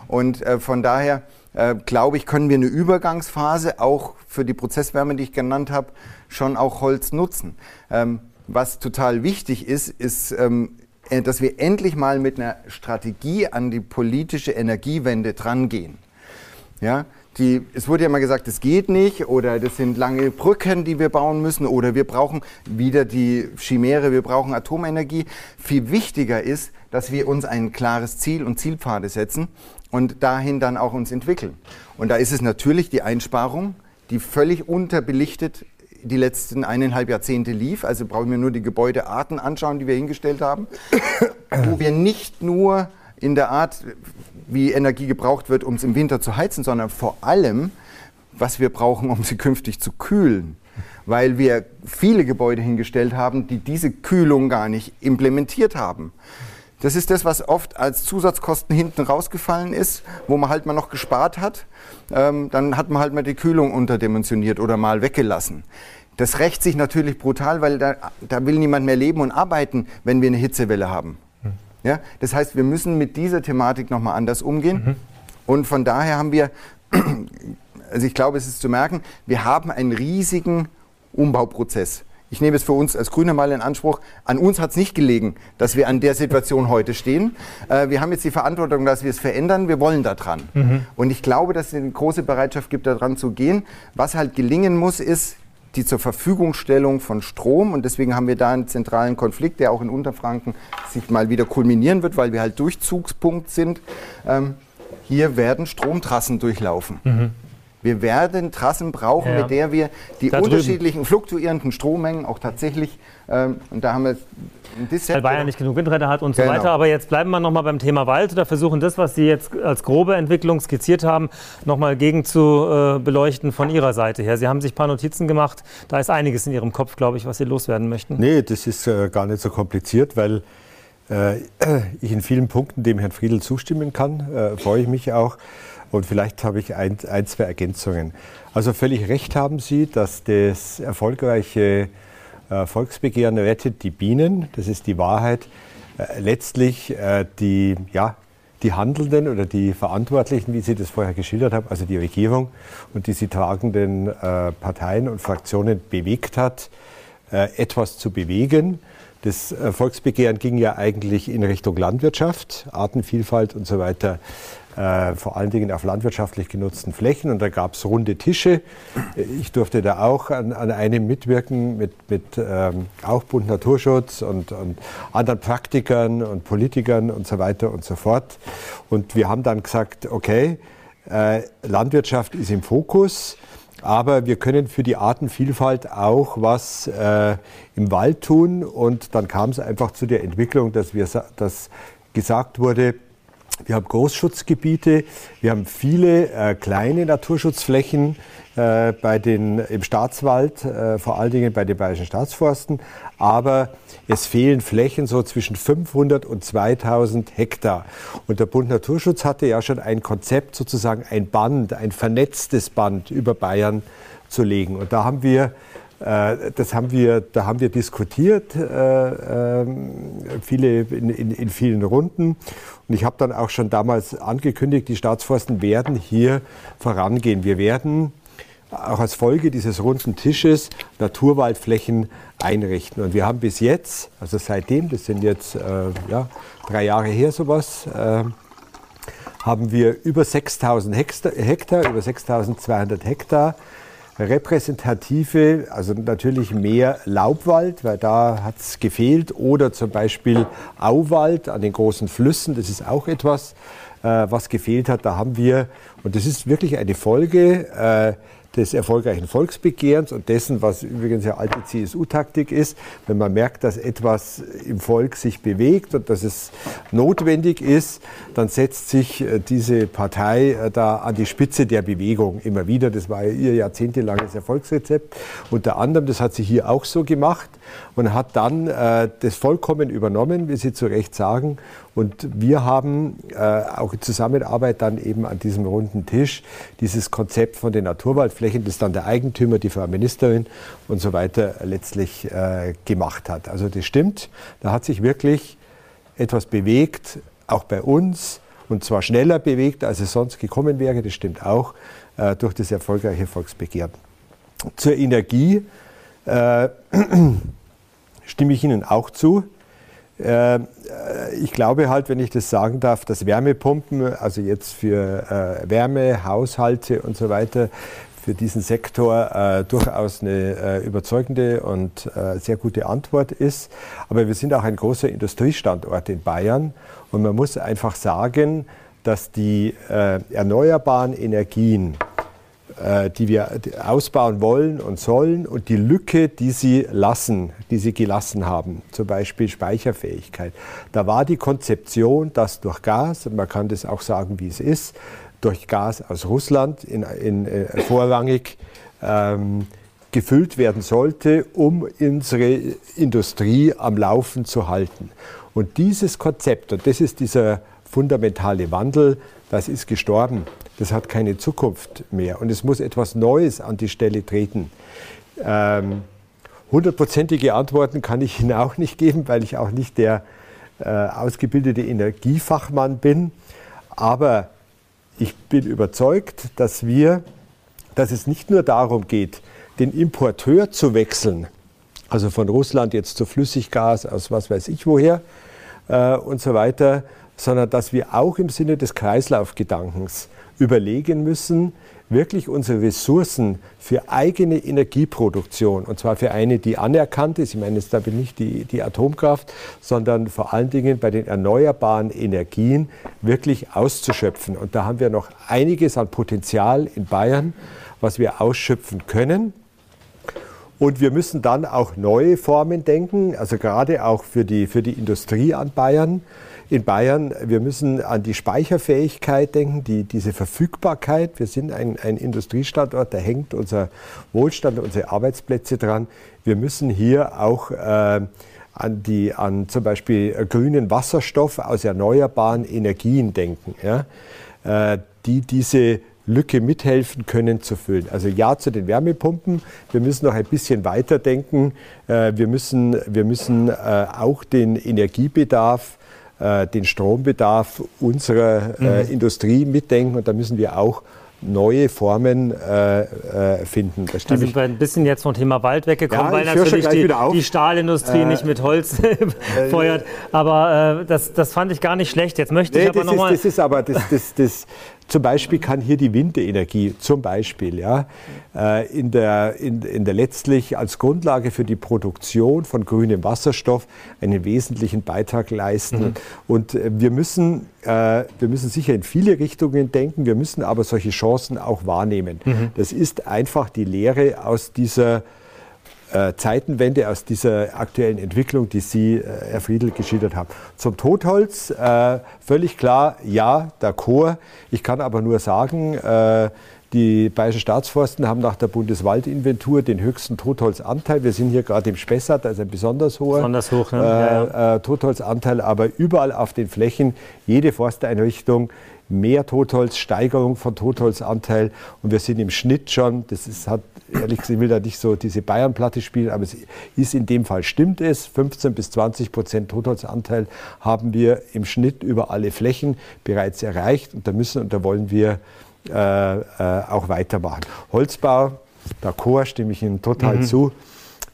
Und äh, von daher äh, glaube ich, können wir eine Übergangsphase auch für die Prozesswärme, die ich genannt habe, schon auch Holz nutzen. Ähm, was total wichtig ist, ist, ähm, äh, dass wir endlich mal mit einer Strategie an die politische Energiewende drangehen. Ja, die, es wurde ja mal gesagt, es geht nicht oder das sind lange Brücken, die wir bauen müssen oder wir brauchen wieder die Chimäre, wir brauchen Atomenergie. Viel wichtiger ist, dass wir uns ein klares Ziel und Zielpfade setzen und dahin dann auch uns entwickeln. Und da ist es natürlich die Einsparung, die völlig unterbelichtet die letzten eineinhalb Jahrzehnte lief. Also brauchen wir nur die Gebäudearten anschauen, die wir hingestellt haben, wo wir nicht nur in der Art, wie Energie gebraucht wird, um es im Winter zu heizen, sondern vor allem, was wir brauchen, um sie künftig zu kühlen. Weil wir viele Gebäude hingestellt haben, die diese Kühlung gar nicht implementiert haben. Das ist das, was oft als Zusatzkosten hinten rausgefallen ist, wo man halt mal noch gespart hat. Ähm, dann hat man halt mal die Kühlung unterdimensioniert oder mal weggelassen. Das rächt sich natürlich brutal, weil da, da will niemand mehr leben und arbeiten, wenn wir eine Hitzewelle haben. Ja? Das heißt, wir müssen mit dieser Thematik nochmal anders umgehen. Mhm. Und von daher haben wir, also ich glaube, es ist zu merken, wir haben einen riesigen Umbauprozess. Ich nehme es für uns als Grüne mal in Anspruch. An uns hat es nicht gelegen, dass wir an der Situation heute stehen. Äh, wir haben jetzt die Verantwortung, dass wir es verändern. Wir wollen da dran. Mhm. Und ich glaube, dass es eine große Bereitschaft gibt, da dran zu gehen. Was halt gelingen muss, ist, die zur Verfügungstellung von Strom. Und deswegen haben wir da einen zentralen Konflikt, der auch in Unterfranken sich mal wieder kulminieren wird, weil wir halt Durchzugspunkt sind. Ähm, hier werden Stromtrassen durchlaufen. Mhm. Wir werden Trassen brauchen, ja. mit der wir die da unterschiedlichen fluktuierenden Strommengen auch tatsächlich, ähm, und da haben wir weil Bayern nicht genug Windräder hat und genau. so weiter. Aber jetzt bleiben wir nochmal beim Thema Wald oder versuchen das, was Sie jetzt als grobe Entwicklung skizziert haben, nochmal gegen zu äh, beleuchten von Ihrer Seite her. Sie haben sich ein paar Notizen gemacht. Da ist einiges in Ihrem Kopf, glaube ich, was Sie loswerden möchten. Nee, das ist äh, gar nicht so kompliziert, weil äh, ich in vielen Punkten dem Herrn Friedl zustimmen kann. Äh, freue ich mich auch. Und vielleicht habe ich ein, ein, zwei Ergänzungen. Also völlig recht haben Sie, dass das erfolgreiche äh, Volksbegehren rettet die Bienen, das ist die Wahrheit, äh, letztlich äh, die, ja, die Handelnden oder die Verantwortlichen, wie Sie das vorher geschildert haben, also die Regierung und die sie tragenden Parteien und Fraktionen bewegt hat, etwas zu bewegen. Das Volksbegehren ging ja eigentlich in Richtung Landwirtschaft, Artenvielfalt und so weiter äh, vor allen Dingen auf landwirtschaftlich genutzten Flächen. Und da gab es runde Tische. Ich durfte da auch an, an einem mitwirken mit, mit ähm, auch Bund Naturschutz und, und anderen Praktikern und Politikern und so weiter und so fort. Und wir haben dann gesagt, okay, äh, Landwirtschaft ist im Fokus. Aber wir können für die Artenvielfalt auch was äh, im Wald tun. Und dann kam es einfach zu der Entwicklung, dass, wir, dass gesagt wurde, wir haben Großschutzgebiete, wir haben viele äh, kleine Naturschutzflächen äh, bei den, im Staatswald, äh, vor allen Dingen bei den Bayerischen Staatsforsten, aber es fehlen Flächen so zwischen 500 und 2000 Hektar. Und der Bund Naturschutz hatte ja schon ein Konzept, sozusagen ein Band, ein vernetztes Band über Bayern zu legen. Und da haben wir das haben wir, da haben wir diskutiert, äh, ähm, viele in, in, in, vielen Runden. Und ich habe dann auch schon damals angekündigt, die Staatsforsten werden hier vorangehen. Wir werden auch als Folge dieses runden Tisches Naturwaldflächen einrichten. Und wir haben bis jetzt, also seitdem, das sind jetzt äh, ja, drei Jahre her sowas, äh, haben wir über 6000 Hektar, Hektar über 6200 Hektar repräsentative, also natürlich mehr Laubwald, weil da hat es gefehlt, oder zum Beispiel Auwald an den großen Flüssen, das ist auch etwas, äh, was gefehlt hat. Da haben wir, und das ist wirklich eine Folge, äh, des erfolgreichen Volksbegehrens und dessen, was übrigens ja alte CSU-Taktik ist, wenn man merkt, dass etwas im Volk sich bewegt und dass es notwendig ist, dann setzt sich äh, diese Partei äh, da an die Spitze der Bewegung immer wieder. Das war ihr jahrzehntelanges Erfolgsrezept. Unter anderem, das hat sie hier auch so gemacht und hat dann äh, das vollkommen übernommen, wie Sie zu Recht sagen. Und wir haben äh, auch in Zusammenarbeit dann eben an diesem runden Tisch dieses Konzept von den Naturwaldflächen, das dann der Eigentümer, die Frau Ministerin und so weiter letztlich äh, gemacht hat. Also das stimmt, da hat sich wirklich etwas bewegt, auch bei uns, und zwar schneller bewegt, als es sonst gekommen wäre, das stimmt auch, äh, durch das erfolgreiche Volksbegehren. Zur Energie. Äh, stimme ich Ihnen auch zu. Äh, ich glaube halt, wenn ich das sagen darf, dass Wärmepumpen, also jetzt für äh, Wärme, Haushalte und so weiter, für diesen Sektor äh, durchaus eine äh, überzeugende und äh, sehr gute Antwort ist. Aber wir sind auch ein großer Industriestandort in Bayern und man muss einfach sagen, dass die äh, erneuerbaren Energien äh, die wir ausbauen wollen und sollen und die Lücke, die sie lassen, die sie gelassen haben, zum Beispiel Speicherfähigkeit. Da war die Konzeption, dass durch Gas, und man kann das auch sagen, wie es ist, durch Gas aus Russland in, in, äh, vorrangig ähm, gefüllt werden sollte, um unsere Industrie am Laufen zu halten. Und dieses Konzept, und das ist dieser fundamentale Wandel, das ist gestorben das hat keine Zukunft mehr und es muss etwas Neues an die Stelle treten. Ähm, hundertprozentige Antworten kann ich Ihnen auch nicht geben, weil ich auch nicht der äh, ausgebildete Energiefachmann bin. Aber ich bin überzeugt, dass wir, dass es nicht nur darum geht, den Importeur zu wechseln, also von Russland jetzt zu Flüssiggas aus was weiß ich woher äh, und so weiter, sondern dass wir auch im Sinne des Kreislaufgedankens überlegen müssen, wirklich unsere Ressourcen für eigene Energieproduktion, und zwar für eine, die anerkannt ist, ich meine jetzt damit nicht die, die Atomkraft, sondern vor allen Dingen bei den erneuerbaren Energien wirklich auszuschöpfen. Und da haben wir noch einiges an Potenzial in Bayern, was wir ausschöpfen können. Und wir müssen dann auch neue Formen denken, also gerade auch für die, für die Industrie an Bayern. In Bayern, wir müssen an die Speicherfähigkeit denken, die, diese Verfügbarkeit. Wir sind ein, ein Industriestandort, da hängt unser Wohlstand, unsere Arbeitsplätze dran. Wir müssen hier auch äh, an, die, an zum Beispiel grünen Wasserstoff aus erneuerbaren Energien denken, ja, äh, die diese Lücke mithelfen können zu füllen. Also ja zu den Wärmepumpen. Wir müssen noch ein bisschen weiterdenken. Äh, wir müssen, wir müssen äh, auch den Energiebedarf, äh, den Strombedarf unserer äh, mhm. Industrie mitdenken und da müssen wir auch neue Formen äh, äh, finden. Da, da sind wir ein bisschen jetzt vom Thema Wald weggekommen, ja, weil natürlich die, die, Stahlindustrie äh, nicht mit Holz äh, feuert. Aber äh, das, das fand ich gar nicht schlecht. Jetzt möchte nee, ich aber nochmal... Das ist aber, das, das, das, zum Beispiel kann hier die Windenergie, zum Beispiel, ja, äh, in der, in, in der letztlich als Grundlage für die Produktion von grünem Wasserstoff einen wesentlichen Beitrag leisten. Mhm. Und äh, wir müssen, äh, wir müssen sicher in viele Richtungen denken, wir müssen aber solche Chancen auch wahrnehmen. Mhm. Das ist einfach die Lehre aus dieser äh, Zeitenwende, aus dieser aktuellen Entwicklung, die Sie, äh, Herr Friedl, geschildert haben. Zum Totholz, äh, völlig klar, ja, d'accord. Ich kann aber nur sagen, äh, die Bayerischen Staatsforsten haben nach der Bundeswaldinventur den höchsten Totholzanteil. Wir sind hier gerade im Spessart, also ein besonders hoher besonders hoch, ne? äh, ja, ja. Äh, Totholzanteil, aber überall auf den Flächen, jede Forsteinrichtung mehr Totholz, Steigerung von Totholzanteil und wir sind im Schnitt schon, das ist, hat ehrlich gesagt, ich will da nicht so diese Bayernplatte spielen, aber es ist in dem Fall, stimmt es, 15 bis 20 Prozent Totholzanteil haben wir im Schnitt über alle Flächen bereits erreicht und da müssen und da wollen wir äh, äh, auch weitermachen. Holzbau, d'accord, stimme ich Ihnen total mhm. zu,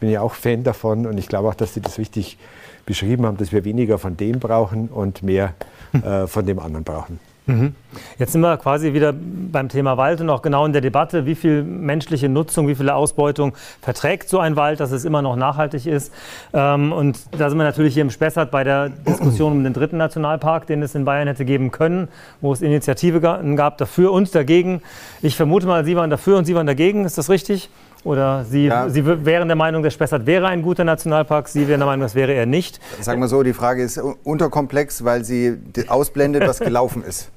bin ja auch Fan davon und ich glaube auch, dass Sie das richtig beschrieben haben, dass wir weniger von dem brauchen und mehr äh, von dem anderen brauchen. Mhm. Jetzt sind wir quasi wieder beim Thema Wald und auch genau in der Debatte, wie viel menschliche Nutzung, wie viel Ausbeutung verträgt so ein Wald, dass es immer noch nachhaltig ist. Ähm, und da sind wir natürlich hier im Spessart bei der Diskussion um den dritten Nationalpark, den es in Bayern hätte geben können, wo es Initiative gab dafür und dagegen. Ich vermute mal, Sie waren dafür und Sie waren dagegen. Ist das richtig? Oder Sie, ja. Sie wären der Meinung, der Spessart wäre ein guter Nationalpark, Sie wären der Meinung, das wäre er nicht? Sagen wir so, die Frage ist unterkomplex, weil sie ausblendet, was gelaufen ist.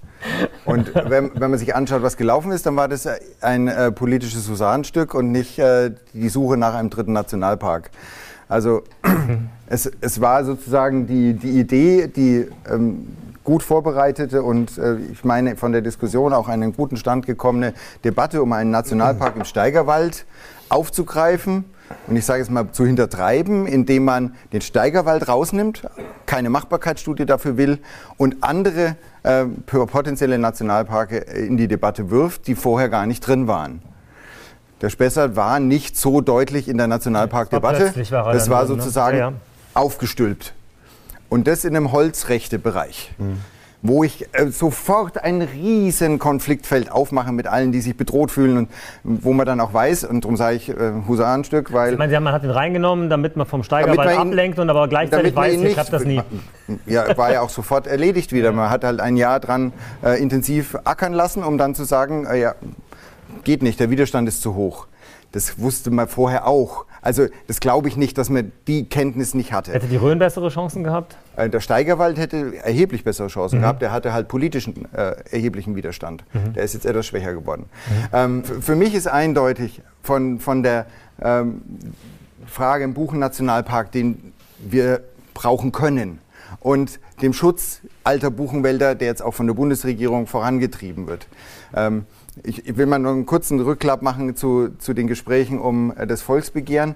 Und wenn, wenn, man sich anschaut, was gelaufen ist, dann war das ein äh, politisches Husarenstück und nicht äh, die Suche nach einem dritten Nationalpark. Also es, es war sozusagen die, die Idee, die ähm, gut vorbereitete und äh, ich meine von der Diskussion auch einen guten Stand gekommene Debatte um einen Nationalpark im Steigerwald aufzugreifen und ich sage es mal zu hintertreiben, indem man den Steigerwald rausnimmt, keine Machbarkeitsstudie dafür will und andere äh, potenzielle Nationalparke in die Debatte wirft, die vorher gar nicht drin waren. Der Spessart war nicht so deutlich in der Nationalparkdebatte. Das war, ne? sozusagen ja, ja. aufgestülpt. Und das in einem Holzrechtebereich. Mhm wo ich äh, sofort ein riesen Konfliktfeld aufmache mit allen, die sich bedroht fühlen und wo man dann auch weiß, und darum sage ich äh, Husarenstück, weil... Sie meinen, man hat ihn reingenommen, damit man vom Steigerwald ablenkt und aber gleichzeitig weiß, hier klappt das nie. Ja, war ja auch sofort erledigt wieder. Man hat halt ein Jahr dran äh, intensiv ackern lassen, um dann zu sagen, äh, ja, geht nicht, der Widerstand ist zu hoch. Das wusste man vorher auch. Also das glaube ich nicht, dass man die Kenntnis nicht hatte. Hätte die Rhön bessere Chancen gehabt? Äh, der Steigerwald hätte erheblich bessere Chancen mhm. gehabt. Der hatte halt politischen äh, erheblichen Widerstand. Mhm. Der ist jetzt etwas schwächer geworden. Mhm. Ähm, für mich ist eindeutig von, von der ähm, Frage im Buchen-Nationalpark, den wir brauchen können, und dem Schutz alter Buchenwälder, der jetzt auch von der Bundesregierung vorangetrieben wird. Ähm, ich, will mal noch einen kurzen Rückklapp machen zu, zu den Gesprächen um äh, das Volksbegehren.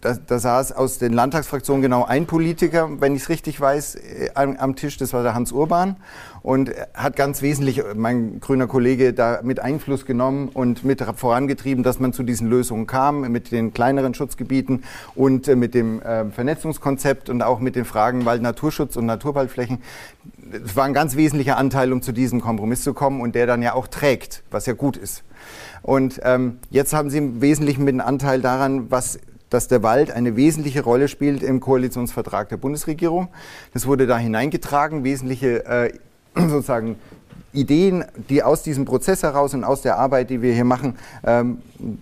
Äh, da, da saß aus den Landtagsfraktionen genau ein Politiker, wenn ich es richtig weiß, äh, am, am, Tisch, das war der Hans Urban. Und hat ganz wesentlich, mein grüner Kollege, da mit Einfluss genommen und mit vorangetrieben, dass man zu diesen Lösungen kam, mit den kleineren Schutzgebieten und mit dem äh, Vernetzungskonzept und auch mit den Fragen Wald, Naturschutz und Naturwaldflächen. Es war ein ganz wesentlicher Anteil, um zu diesem Kompromiss zu kommen und der dann ja auch trägt, was ja gut ist. Und ähm, jetzt haben Sie im Wesentlichen mit einem Anteil daran, was dass der Wald eine wesentliche Rolle spielt im Koalitionsvertrag der Bundesregierung. Das wurde da hineingetragen, wesentliche äh, sozusagen Ideen, die aus diesem Prozess heraus und aus der Arbeit, die wir hier machen, ähm,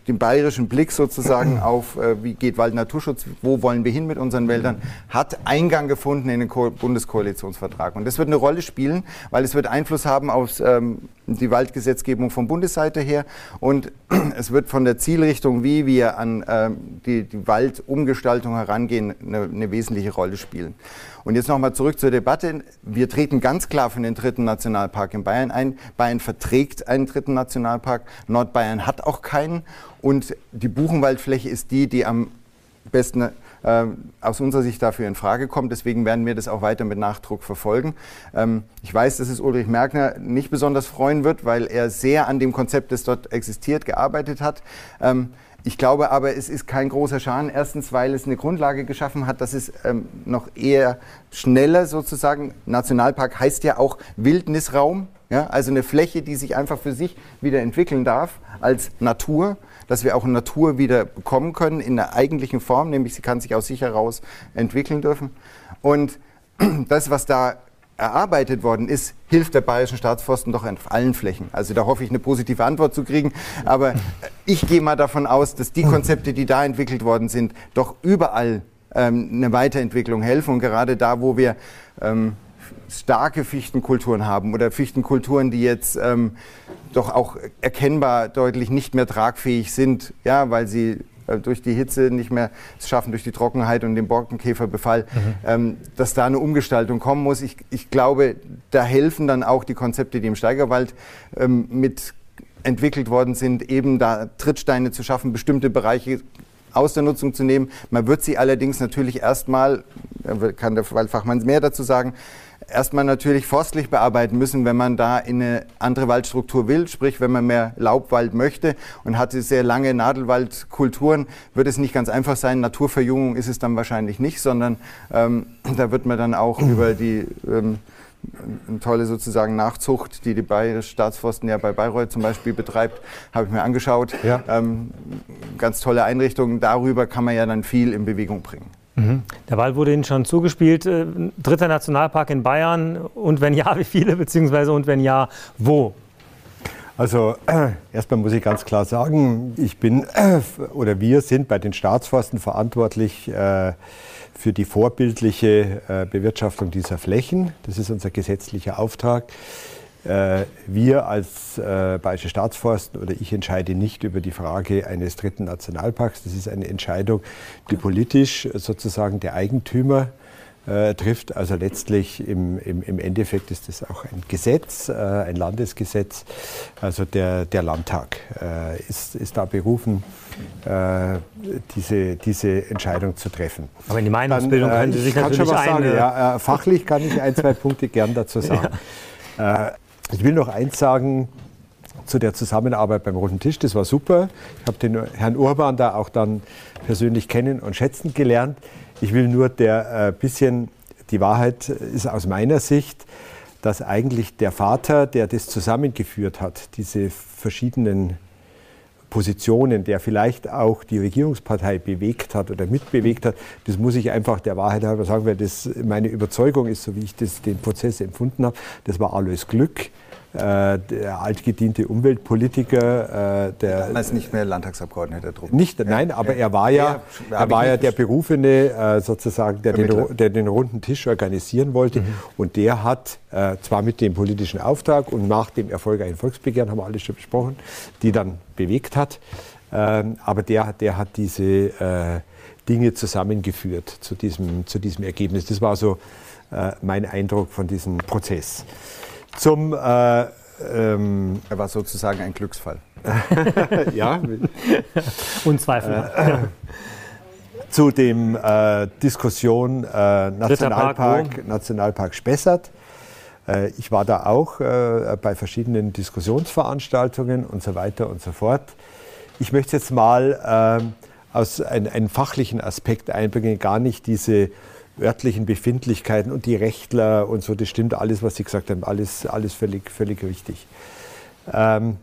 den bayerischen Blick sozusagen auf, äh, wie geht Wald-Naturschutz, wo wollen wir hin mit unseren Wäldern, hat Eingang gefunden in den Ko Bundeskoalitionsvertrag. Und das wird eine Rolle spielen, weil es wird Einfluss haben auf ähm, die Waldgesetzgebung von Bundesseite her und es wird von der Zielrichtung, wie wir an ähm, die, die Waldumgestaltung herangehen, eine, eine wesentliche Rolle spielen. Und jetzt nochmal zurück zur Debatte. Wir treten ganz klar für den dritten Nationalpark in Bayern ein. Bayern verträgt einen dritten Nationalpark. Nordbayern hat auch keinen. Und die Buchenwaldfläche ist die, die am besten äh, aus unserer Sicht dafür in Frage kommt. Deswegen werden wir das auch weiter mit Nachdruck verfolgen. Ähm, ich weiß, dass es Ulrich Merkner nicht besonders freuen wird, weil er sehr an dem Konzept, das dort existiert, gearbeitet hat. Ähm, ich glaube aber, es ist kein großer Schaden. Erstens, weil es eine Grundlage geschaffen hat, dass es ähm, noch eher schneller sozusagen, Nationalpark heißt ja auch Wildnisraum, ja, also eine Fläche, die sich einfach für sich wieder entwickeln darf als Natur, dass wir auch Natur wieder bekommen können in der eigentlichen Form, nämlich sie kann sich aus sich heraus entwickeln dürfen. Und das, was da erarbeitet worden ist, hilft der Bayerischen Staatsforsten doch auf allen Flächen. Also da hoffe ich, eine positive Antwort zu kriegen. Aber ich gehe mal davon aus, dass die Konzepte, die da entwickelt worden sind, doch überall ähm, eine Weiterentwicklung helfen. Und gerade da, wo wir ähm, starke Fichtenkulturen haben oder Fichtenkulturen, die jetzt ähm, doch auch erkennbar deutlich nicht mehr tragfähig sind, ja, weil sie äh, durch die Hitze nicht mehr schaffen, durch die Trockenheit und den Borkenkäferbefall, mhm. ähm, dass da eine Umgestaltung kommen muss. Ich, ich, glaube, da helfen dann auch die Konzepte, die im Steigerwald ähm, mit entwickelt worden sind, eben da Trittsteine zu schaffen, bestimmte Bereiche aus der Nutzung zu nehmen. Man wird sie allerdings natürlich erstmal, kann der Waldfachmann mehr dazu sagen, erstmal natürlich forstlich bearbeiten müssen, wenn man da in eine andere Waldstruktur will, sprich wenn man mehr Laubwald möchte und hatte sehr lange Nadelwaldkulturen, wird es nicht ganz einfach sein. Naturverjüngung ist es dann wahrscheinlich nicht, sondern ähm, da wird man dann auch über die ähm, tolle sozusagen Nachzucht, die die Bayerische Staatsforsten ja bei Bayreuth zum Beispiel betreibt, habe ich mir angeschaut. Ja. Ähm, ganz tolle Einrichtungen. Darüber kann man ja dann viel in Bewegung bringen. Der Wald wurde Ihnen schon zugespielt. Äh, dritter Nationalpark in Bayern. Und wenn ja, wie viele? Beziehungsweise und wenn ja, wo? Also erstmal muss ich ganz klar sagen, ich bin oder wir sind bei den Staatsforsten verantwortlich äh, für die vorbildliche äh, Bewirtschaftung dieser Flächen. Das ist unser gesetzlicher Auftrag. Äh, wir als äh, Bayerische Staatsforsten oder ich entscheide nicht über die Frage eines dritten Nationalparks. Das ist eine Entscheidung, die politisch sozusagen der Eigentümer äh, trifft. Also letztlich im, im, im, Endeffekt ist das auch ein Gesetz, äh, ein Landesgesetz. Also der, der Landtag äh, ist, ist da berufen, äh, diese, diese Entscheidung zu treffen. Aber in die Meinungsbildung Dann, können Sie sich kann natürlich schon was sagen. Ja, fachlich kann ich ein, zwei Punkte gern dazu sagen. Ja. Ich will noch eins sagen zu der Zusammenarbeit beim Roten Tisch. Das war super. Ich habe den Herrn Urban da auch dann persönlich kennen und schätzen gelernt. Ich will nur der äh, bisschen, die Wahrheit ist aus meiner Sicht, dass eigentlich der Vater, der das zusammengeführt hat, diese verschiedenen Positionen, der vielleicht auch die Regierungspartei bewegt hat oder mitbewegt hat, das muss ich einfach der Wahrheit halber sagen, weil das meine Überzeugung ist, so wie ich das, den Prozess empfunden habe. Das war alles Glück. Äh, der altgediente Umweltpolitiker, äh, der damals nicht mehr Landtagsabgeordneter Druck. Nicht, nein, aber er war ja, er war ja der berufene äh, sozusagen, der den, der den, runden Tisch organisieren wollte. Mhm. Und der hat zwar mit dem politischen Auftrag und nach dem erfolgreichen Volksbegehren haben wir alles schon besprochen, die dann bewegt hat, ähm, aber der, der hat diese Dinge zusammengeführt zu diesem, zu diesem Ergebnis. Das war so mein Eindruck von diesem Prozess zum. Äh, ähm, er war sozusagen ein Glücksfall. ja. Unzweifelhaft. Äh, zu dem äh, Diskussion äh, Nationalpark, Nationalpark Spessart. Äh, ich war da auch äh, bei verschiedenen Diskussionsveranstaltungen und so weiter und so fort. Ich möchte jetzt mal ähm, aus einem fachlichen Aspekt einbringen, gar nicht diese örtlichen Befindlichkeiten und die Rechtler und so, das stimmt alles, was Sie gesagt haben, alles, alles völlig, völlig richtig. Ähm,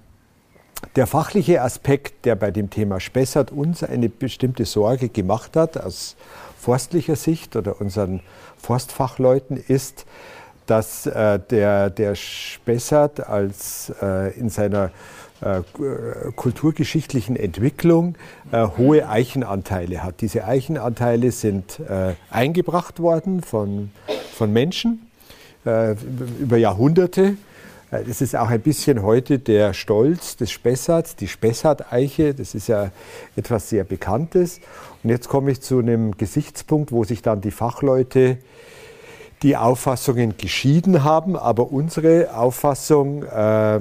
der fachliche Aspekt, der bei dem Thema Spessart uns eine bestimmte Sorge gemacht hat, aus forstlicher Sicht oder unseren Forstfachleuten, ist, dass äh, der, der Spessart als äh, in seiner äh, kulturgeschichtlichen Entwicklung äh, hohe Eichenanteile hat. Diese Eichenanteile sind äh, eingebracht worden von, von Menschen über Jahrhunderte. Das ist auch ein bisschen heute der Stolz des Spessarts, die Spessart-Eiche. Das ist ja etwas sehr Bekanntes. Und jetzt komme ich zu einem Gesichtspunkt, wo sich dann die Fachleute die Auffassungen geschieden haben, aber unsere Auffassung, äh,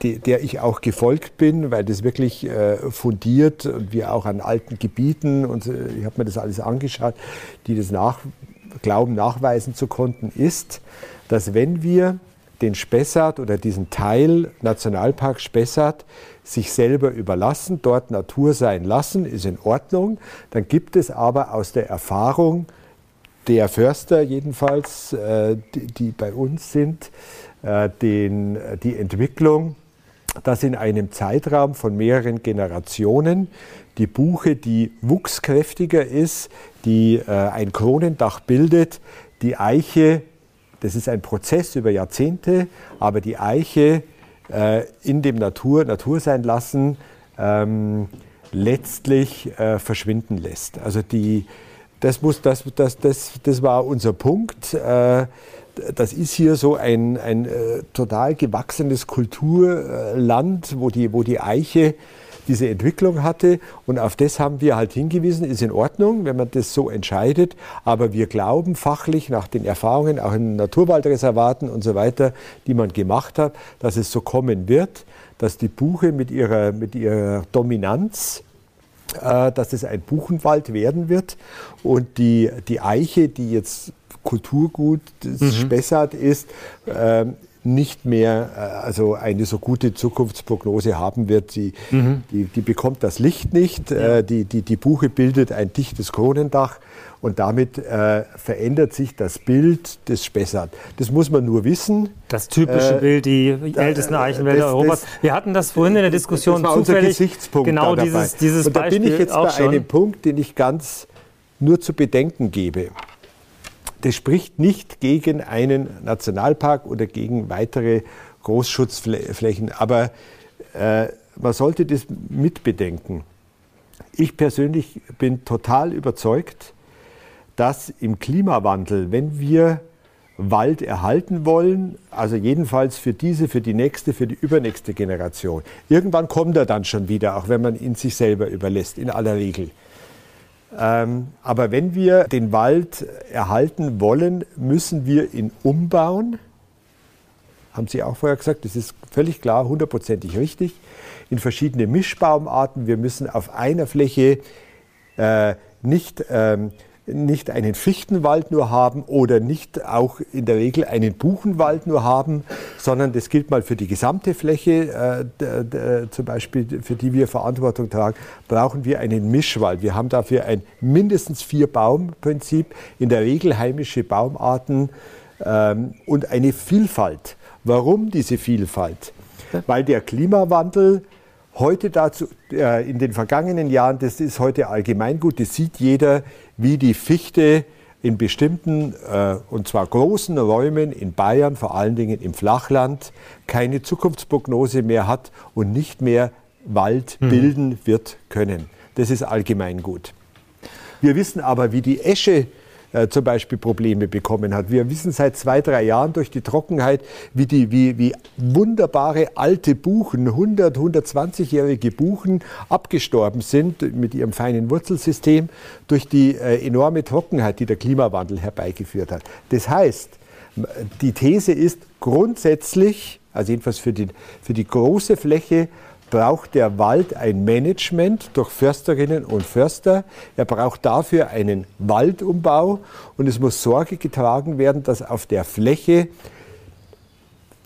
der ich auch gefolgt bin, weil das wirklich äh, fundiert und wir auch an alten Gebieten und äh, ich habe mir das alles angeschaut, die das nach, glauben nachweisen zu konnten, ist, dass wenn wir den Spessart oder diesen Teil Nationalpark Spessart sich selber überlassen, dort Natur sein lassen, ist in Ordnung. Dann gibt es aber aus der Erfahrung der Förster jedenfalls, äh, die, die, bei uns sind, äh, den, die Entwicklung, dass in einem Zeitraum von mehreren Generationen die Buche, die wuchskräftiger ist, die äh, ein Kronendach bildet, die Eiche, das ist ein Prozess über Jahrzehnte, aber die Eiche in dem Natur, Natur sein lassen, ähm, letztlich äh, verschwinden lässt. Also die, das, muss, das, das, das, das war unser Punkt. Äh, das ist hier so ein, ein äh, total gewachsenes Kulturland, wo die, wo die Eiche diese Entwicklung hatte. Und auf das haben wir halt hingewiesen, ist in Ordnung, wenn man das so entscheidet. Aber wir glauben fachlich nach den Erfahrungen, auch in Naturwaldreservaten und so weiter, die man gemacht hat, dass es so kommen wird, dass die Buche mit ihrer, mit ihrer Dominanz dass es ein Buchenwald werden wird. Und die, die Eiche, die jetzt Kulturgut des mhm. Spessart ist, äh, nicht mehr äh, also eine so gute Zukunftsprognose haben wird. Sie, mhm. die, die bekommt das Licht nicht. Äh, die, die, die Buche bildet ein dichtes Kronendach und damit äh, verändert sich das Bild des Spessart. Das muss man nur wissen. Das typische äh, Bild, die ältesten Eichenwälder das, Europas. Wir hatten das vorhin in der Diskussion das war zufällig. Unser Gesichtspunkt genau dieses, dieses und da Beispiel bin ich jetzt bei schon. einem Punkt, den ich ganz nur zu bedenken gebe. Das spricht nicht gegen einen Nationalpark oder gegen weitere Großschutzflächen, aber äh, man sollte das mitbedenken. Ich persönlich bin total überzeugt, dass im Klimawandel, wenn wir Wald erhalten wollen, also jedenfalls für diese, für die nächste, für die übernächste Generation. Irgendwann kommt er dann schon wieder, auch wenn man ihn sich selber überlässt, in aller Regel. Ähm, aber wenn wir den Wald erhalten wollen, müssen wir ihn umbauen. Haben Sie auch vorher gesagt, das ist völlig klar, hundertprozentig richtig. In verschiedene Mischbaumarten. Wir müssen auf einer Fläche äh, nicht ähm, nicht einen Fichtenwald nur haben oder nicht auch in der Regel einen Buchenwald nur haben, sondern das gilt mal für die gesamte Fläche, äh, zum Beispiel für die wir Verantwortung tragen, brauchen wir einen Mischwald. Wir haben dafür ein mindestens vier Baumprinzip, in der Regel heimische Baumarten ähm, und eine Vielfalt. Warum diese Vielfalt? Weil der Klimawandel heute dazu, äh, in den vergangenen Jahren, das ist heute allgemeingut, das sieht jeder, wie die Fichte in bestimmten, äh, und zwar großen Räumen in Bayern, vor allen Dingen im Flachland, keine Zukunftsprognose mehr hat und nicht mehr Wald mhm. bilden wird können. Das ist allgemeingut. Wir wissen aber, wie die Esche äh, zum Beispiel Probleme bekommen hat. Wir wissen seit zwei, drei Jahren durch die Trockenheit, wie, die, wie, wie wunderbare alte Buchen, 100, 120-jährige Buchen abgestorben sind mit ihrem feinen Wurzelsystem durch die äh, enorme Trockenheit, die der Klimawandel herbeigeführt hat. Das heißt, die These ist grundsätzlich, also jedenfalls für die, für die große Fläche, braucht der Wald ein Management durch Försterinnen und Förster. Er braucht dafür einen Waldumbau und es muss Sorge getragen werden, dass auf der Fläche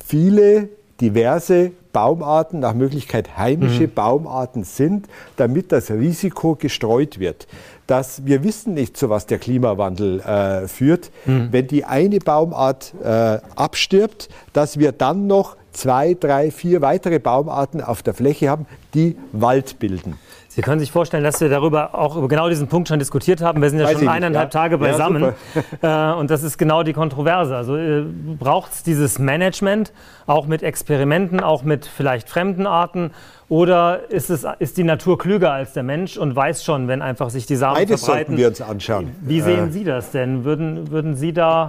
viele diverse Baumarten, nach Möglichkeit heimische mhm. Baumarten sind, damit das Risiko gestreut wird. Dass wir wissen nicht, zu was der Klimawandel äh, führt, mhm. wenn die eine Baumart äh, abstirbt, dass wir dann noch zwei, drei, vier weitere Baumarten auf der Fläche haben, die Wald bilden. Sie können sich vorstellen, dass wir darüber auch über genau diesen Punkt schon diskutiert haben. Wir sind ja Weiß schon eineinhalb ja. Tage beisammen. Ja, äh, und das ist genau die Kontroverse. Also äh, braucht es dieses Management auch mit Experimenten, auch mit vielleicht fremden Arten? Oder ist, es, ist die Natur klüger als der Mensch und weiß schon, wenn einfach sich die Samen Beides verbreiten? sollten wir uns anschauen. Wie sehen. Sie das denn? Würden, würden Sie da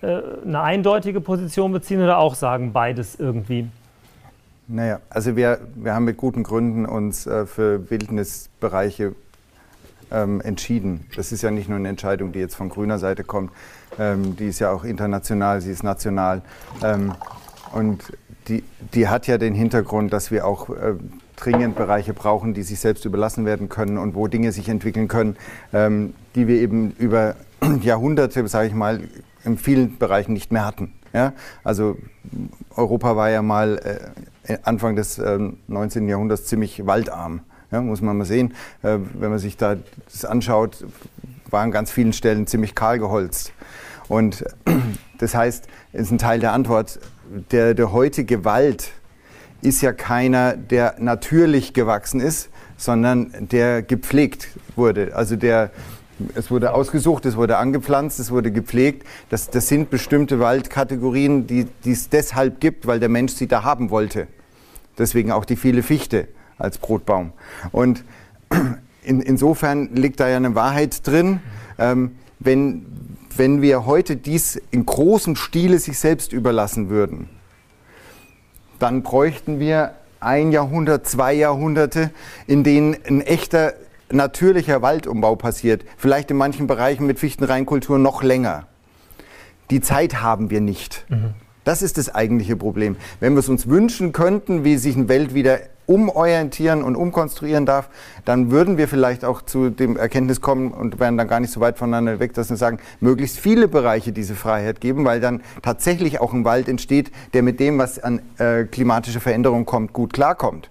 äh, eine eindeutige Position beziehen oder auch sagen, beides irgendwie? Naja, also wir, wir haben mit guten Gründen uns äh, für Wildnisbereiche ähm, entschieden. Das ist ja nicht nur eine Entscheidung, die jetzt von grüner Seite kommt, ähm, die ist ja auch international, sie ist national. Ähm, und die, die hat ja den Hintergrund, dass wir auch äh, dringend Bereiche brauchen, die sich selbst überlassen werden können und wo Dinge sich entwickeln können, ähm, die wir eben über Jahrhunderte, sage ich mal, in vielen Bereichen nicht mehr hatten. Ja? Also Europa war ja mal äh, Anfang des äh, 19. Jahrhunderts ziemlich waldarm. Ja, muss man mal sehen. Äh, wenn man sich da das anschaut, war an ganz vielen Stellen ziemlich kahl geholzt. Und das heißt, ist ein Teil der Antwort, der, der heutige Wald ist ja keiner, der natürlich gewachsen ist, sondern der gepflegt wurde. Also der es wurde ausgesucht, es wurde angepflanzt, es wurde gepflegt. Das, das sind bestimmte Waldkategorien, die, die es deshalb gibt, weil der Mensch sie da haben wollte. Deswegen auch die viele Fichte als Brotbaum. Und in, insofern liegt da ja eine Wahrheit drin. Ähm, wenn, wenn wir heute dies in großem Stile sich selbst überlassen würden, dann bräuchten wir ein Jahrhundert, zwei Jahrhunderte, in denen ein echter natürlicher Waldumbau passiert, vielleicht in manchen Bereichen mit Fichtenreinkultur noch länger. Die Zeit haben wir nicht. Mhm. Das ist das eigentliche Problem. Wenn wir es uns wünschen könnten, wie sich eine Welt wieder umorientieren und umkonstruieren darf, dann würden wir vielleicht auch zu dem Erkenntnis kommen und wären dann gar nicht so weit voneinander weg, dass wir sagen, möglichst viele Bereiche diese Freiheit geben, weil dann tatsächlich auch ein Wald entsteht, der mit dem, was an äh, klimatische Veränderung kommt, gut klarkommt.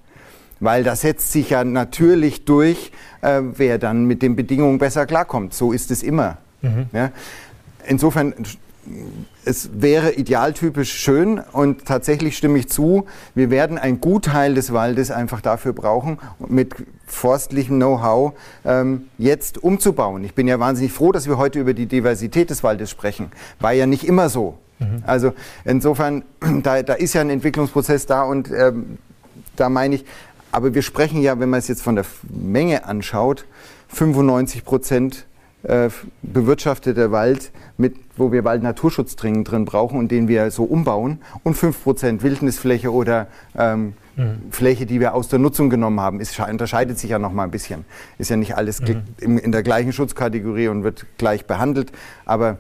Weil das setzt sich ja natürlich durch, äh, wer dann mit den Bedingungen besser klarkommt. So ist es immer. Mhm. Ja? Insofern, es wäre idealtypisch schön und tatsächlich stimme ich zu, wir werden einen Gutteil des Waldes einfach dafür brauchen, mit forstlichem Know-how ähm, jetzt umzubauen. Ich bin ja wahnsinnig froh, dass wir heute über die Diversität des Waldes sprechen. War ja nicht immer so. Mhm. Also insofern, da, da, ist ja ein Entwicklungsprozess da und ähm, da meine ich, aber wir sprechen ja, wenn man es jetzt von der Menge anschaut, 95 Prozent äh, bewirtschafteter Wald, mit, wo wir Waldnatursschutz dringend drin brauchen und den wir so umbauen und 5 Prozent Wildnisfläche oder ähm, mhm. Fläche, die wir aus der Nutzung genommen haben. Es unterscheidet sich ja noch mal ein bisschen. Ist ja nicht alles mhm. in der gleichen Schutzkategorie und wird gleich behandelt, aber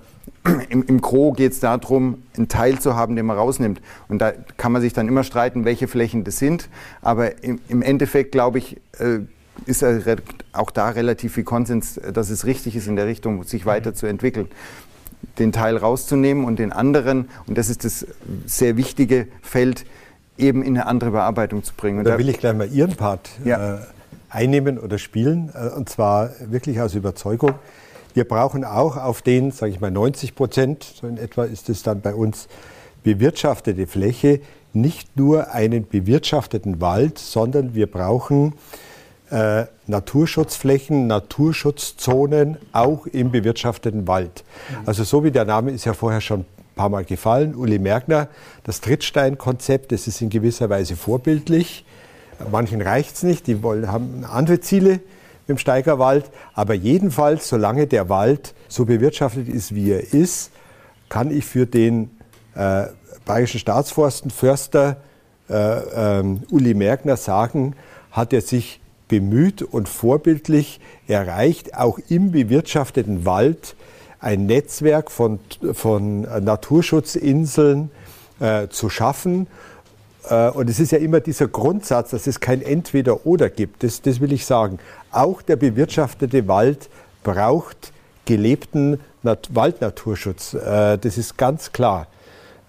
im, im Gro geht es darum, einen Teil zu haben, den man rausnimmt. Und da kann man sich dann immer streiten, welche Flächen das sind. Aber im, im Endeffekt, glaube ich, äh, ist auch da relativ viel Konsens, dass es richtig ist, in der Richtung sich mhm. weiterzuentwickeln. Den Teil rauszunehmen und den anderen, und das ist das sehr wichtige Feld, eben in eine andere Bearbeitung zu bringen. Und da, da will ich gleich mal Ihren Part ja. äh, einnehmen oder spielen, äh, und zwar wirklich aus Überzeugung. Wir brauchen auch auf den, sage ich mal, 90 Prozent, so in etwa ist es dann bei uns, bewirtschaftete Fläche, nicht nur einen bewirtschafteten Wald, sondern wir brauchen äh, Naturschutzflächen, Naturschutzzonen auch im bewirtschafteten Wald. Also so wie der Name ist ja vorher schon ein paar Mal gefallen, Uli Merkner, das Trittsteinkonzept, das ist in gewisser Weise vorbildlich. Manchen reicht es nicht, die wollen, haben andere Ziele im Steigerwald. Aber jedenfalls, solange der Wald so bewirtschaftet ist, wie er ist, kann ich für den äh, Bayerischen Staatsforsten Förster äh, ähm, Uli Merkner sagen, hat er sich bemüht und vorbildlich erreicht, auch im bewirtschafteten Wald ein Netzwerk von, von Naturschutzinseln äh, zu schaffen und es ist ja immer dieser Grundsatz, dass es kein Entweder-Oder gibt. Das, das will ich sagen. Auch der bewirtschaftete Wald braucht gelebten Nat Waldnaturschutz. Äh, das ist ganz klar.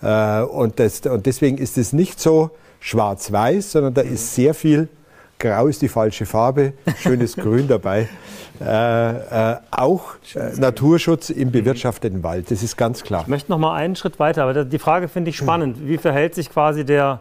Äh, und, das, und deswegen ist es nicht so schwarz-weiß, sondern da ist sehr viel Grau ist die falsche Farbe, schönes Grün dabei. Äh, äh, auch äh, Naturschutz im bewirtschafteten Wald, das ist ganz klar. Ich möchte noch mal einen Schritt weiter, aber die Frage finde ich spannend. Wie verhält sich quasi der,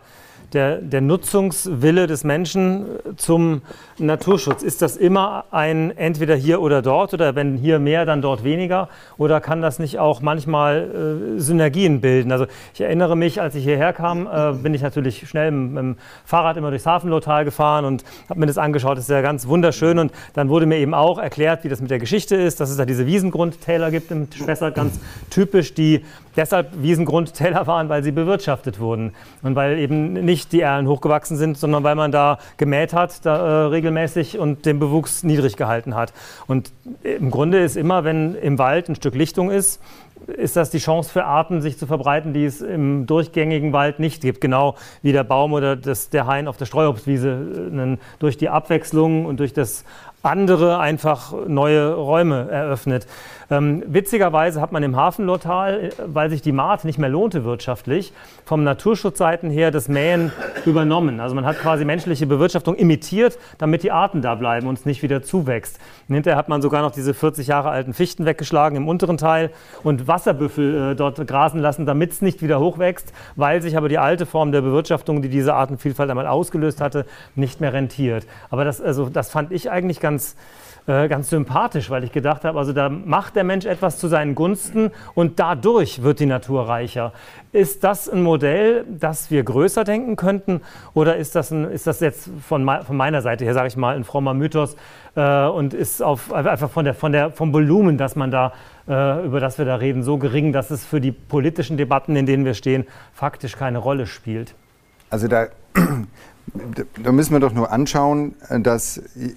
der, der Nutzungswille des Menschen zum Naturschutz? Ist das immer ein entweder hier oder dort oder wenn hier mehr, dann dort weniger? Oder kann das nicht auch manchmal äh, Synergien bilden? Also ich erinnere mich, als ich hierher kam, äh, bin ich natürlich schnell mit, mit, dem Fahrrad immer durchs Hafenlotal gefahren und habe mir das angeschaut. Das ist ja ganz wunderschön. Und dann wurde mir eben auch erklärt, wie das mit der Geschichte ist, dass es da diese Wiesengrundtäler gibt im Spessart, ganz typisch, die deshalb Wiesengrundtäler waren, weil sie bewirtschaftet wurden und weil eben nicht die Erlen hochgewachsen sind, sondern weil man da gemäht hat, da, äh, regelmäßig und den Bewuchs niedrig gehalten hat. Und im Grunde ist immer, wenn im Wald ein Stück Lichtung ist, ist das die Chance für Arten, sich zu verbreiten, die es im durchgängigen Wald nicht gibt. Genau wie der Baum oder das, der Hain auf der Streuobstwiese äh, durch die Abwechslung und durch das andere einfach neue Räume eröffnet. Ähm, witzigerweise hat man im Hafenlottal, äh, weil sich die Maat nicht mehr lohnte wirtschaftlich, vom Naturschutzseiten her das Mähen übernommen. Also man hat quasi menschliche Bewirtschaftung imitiert, damit die Arten da bleiben und es nicht wieder zuwächst. Und hinterher hat man sogar noch diese 40 Jahre alten Fichten weggeschlagen im unteren Teil und Wasserbüffel äh, dort grasen lassen, damit es nicht wieder hochwächst, weil sich aber die alte Form der Bewirtschaftung, die diese Artenvielfalt einmal ausgelöst hatte, nicht mehr rentiert. Aber das, also, das fand ich eigentlich ganz äh, ganz sympathisch, weil ich gedacht habe, also da macht der Mensch etwas zu seinen Gunsten und dadurch wird die Natur reicher. Ist das ein Modell, das wir größer denken könnten oder ist das, ein, ist das jetzt von, von meiner Seite her, sage ich mal, ein frommer Mythos äh, und ist auf, einfach von der, von der, vom Volumen, dass man da äh, über das wir da reden, so gering, dass es für die politischen Debatten, in denen wir stehen, faktisch keine Rolle spielt? Also da da müssen wir doch nur anschauen, dass, ich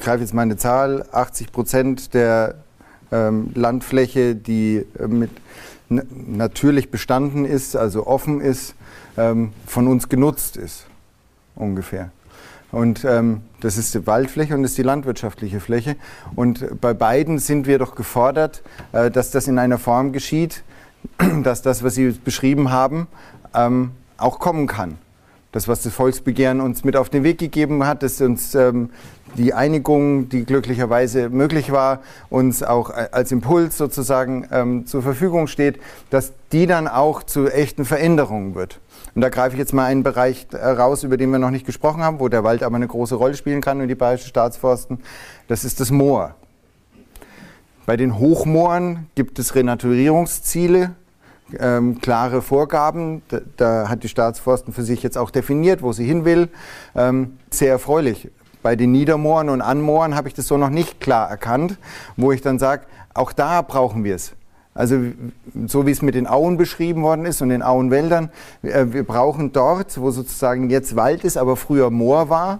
greife jetzt meine Zahl, 80 Prozent der ähm, Landfläche, die äh, mit natürlich bestanden ist, also offen ist, ähm, von uns genutzt ist, ungefähr. Und ähm, das ist die Waldfläche und das ist die landwirtschaftliche Fläche. Und bei beiden sind wir doch gefordert, äh, dass das in einer Form geschieht, dass das, was Sie beschrieben haben, ähm, auch kommen kann das, was das Volksbegehren uns mit auf den Weg gegeben hat, dass uns ähm, die Einigung, die glücklicherweise möglich war, uns auch äh, als Impuls sozusagen ähm, zur Verfügung steht, dass die dann auch zu echten Veränderungen wird. Und da greife ich jetzt mal einen Bereich äh, raus, über den wir noch nicht gesprochen haben, wo der Wald aber eine große Rolle spielen kann und die Bayerische Staatsforsten. Das ist das Moor. Bei den Hochmooren gibt es Renaturierungsziele, ähm, klare Vorgaben. Da, da, hat die Staatsforsten für sich jetzt auch definiert, wo sie hin will. Ähm, sehr erfreulich. Bei den Niedermooren und Anmooren habe ich das so noch nicht klar erkannt, wo ich dann sage, auch da brauchen wir es. Also so wie es mit den Auen beschrieben worden ist und den Auenwäldern, äh, wir brauchen dort, wo sozusagen jetzt Wald ist, aber früher Moor war,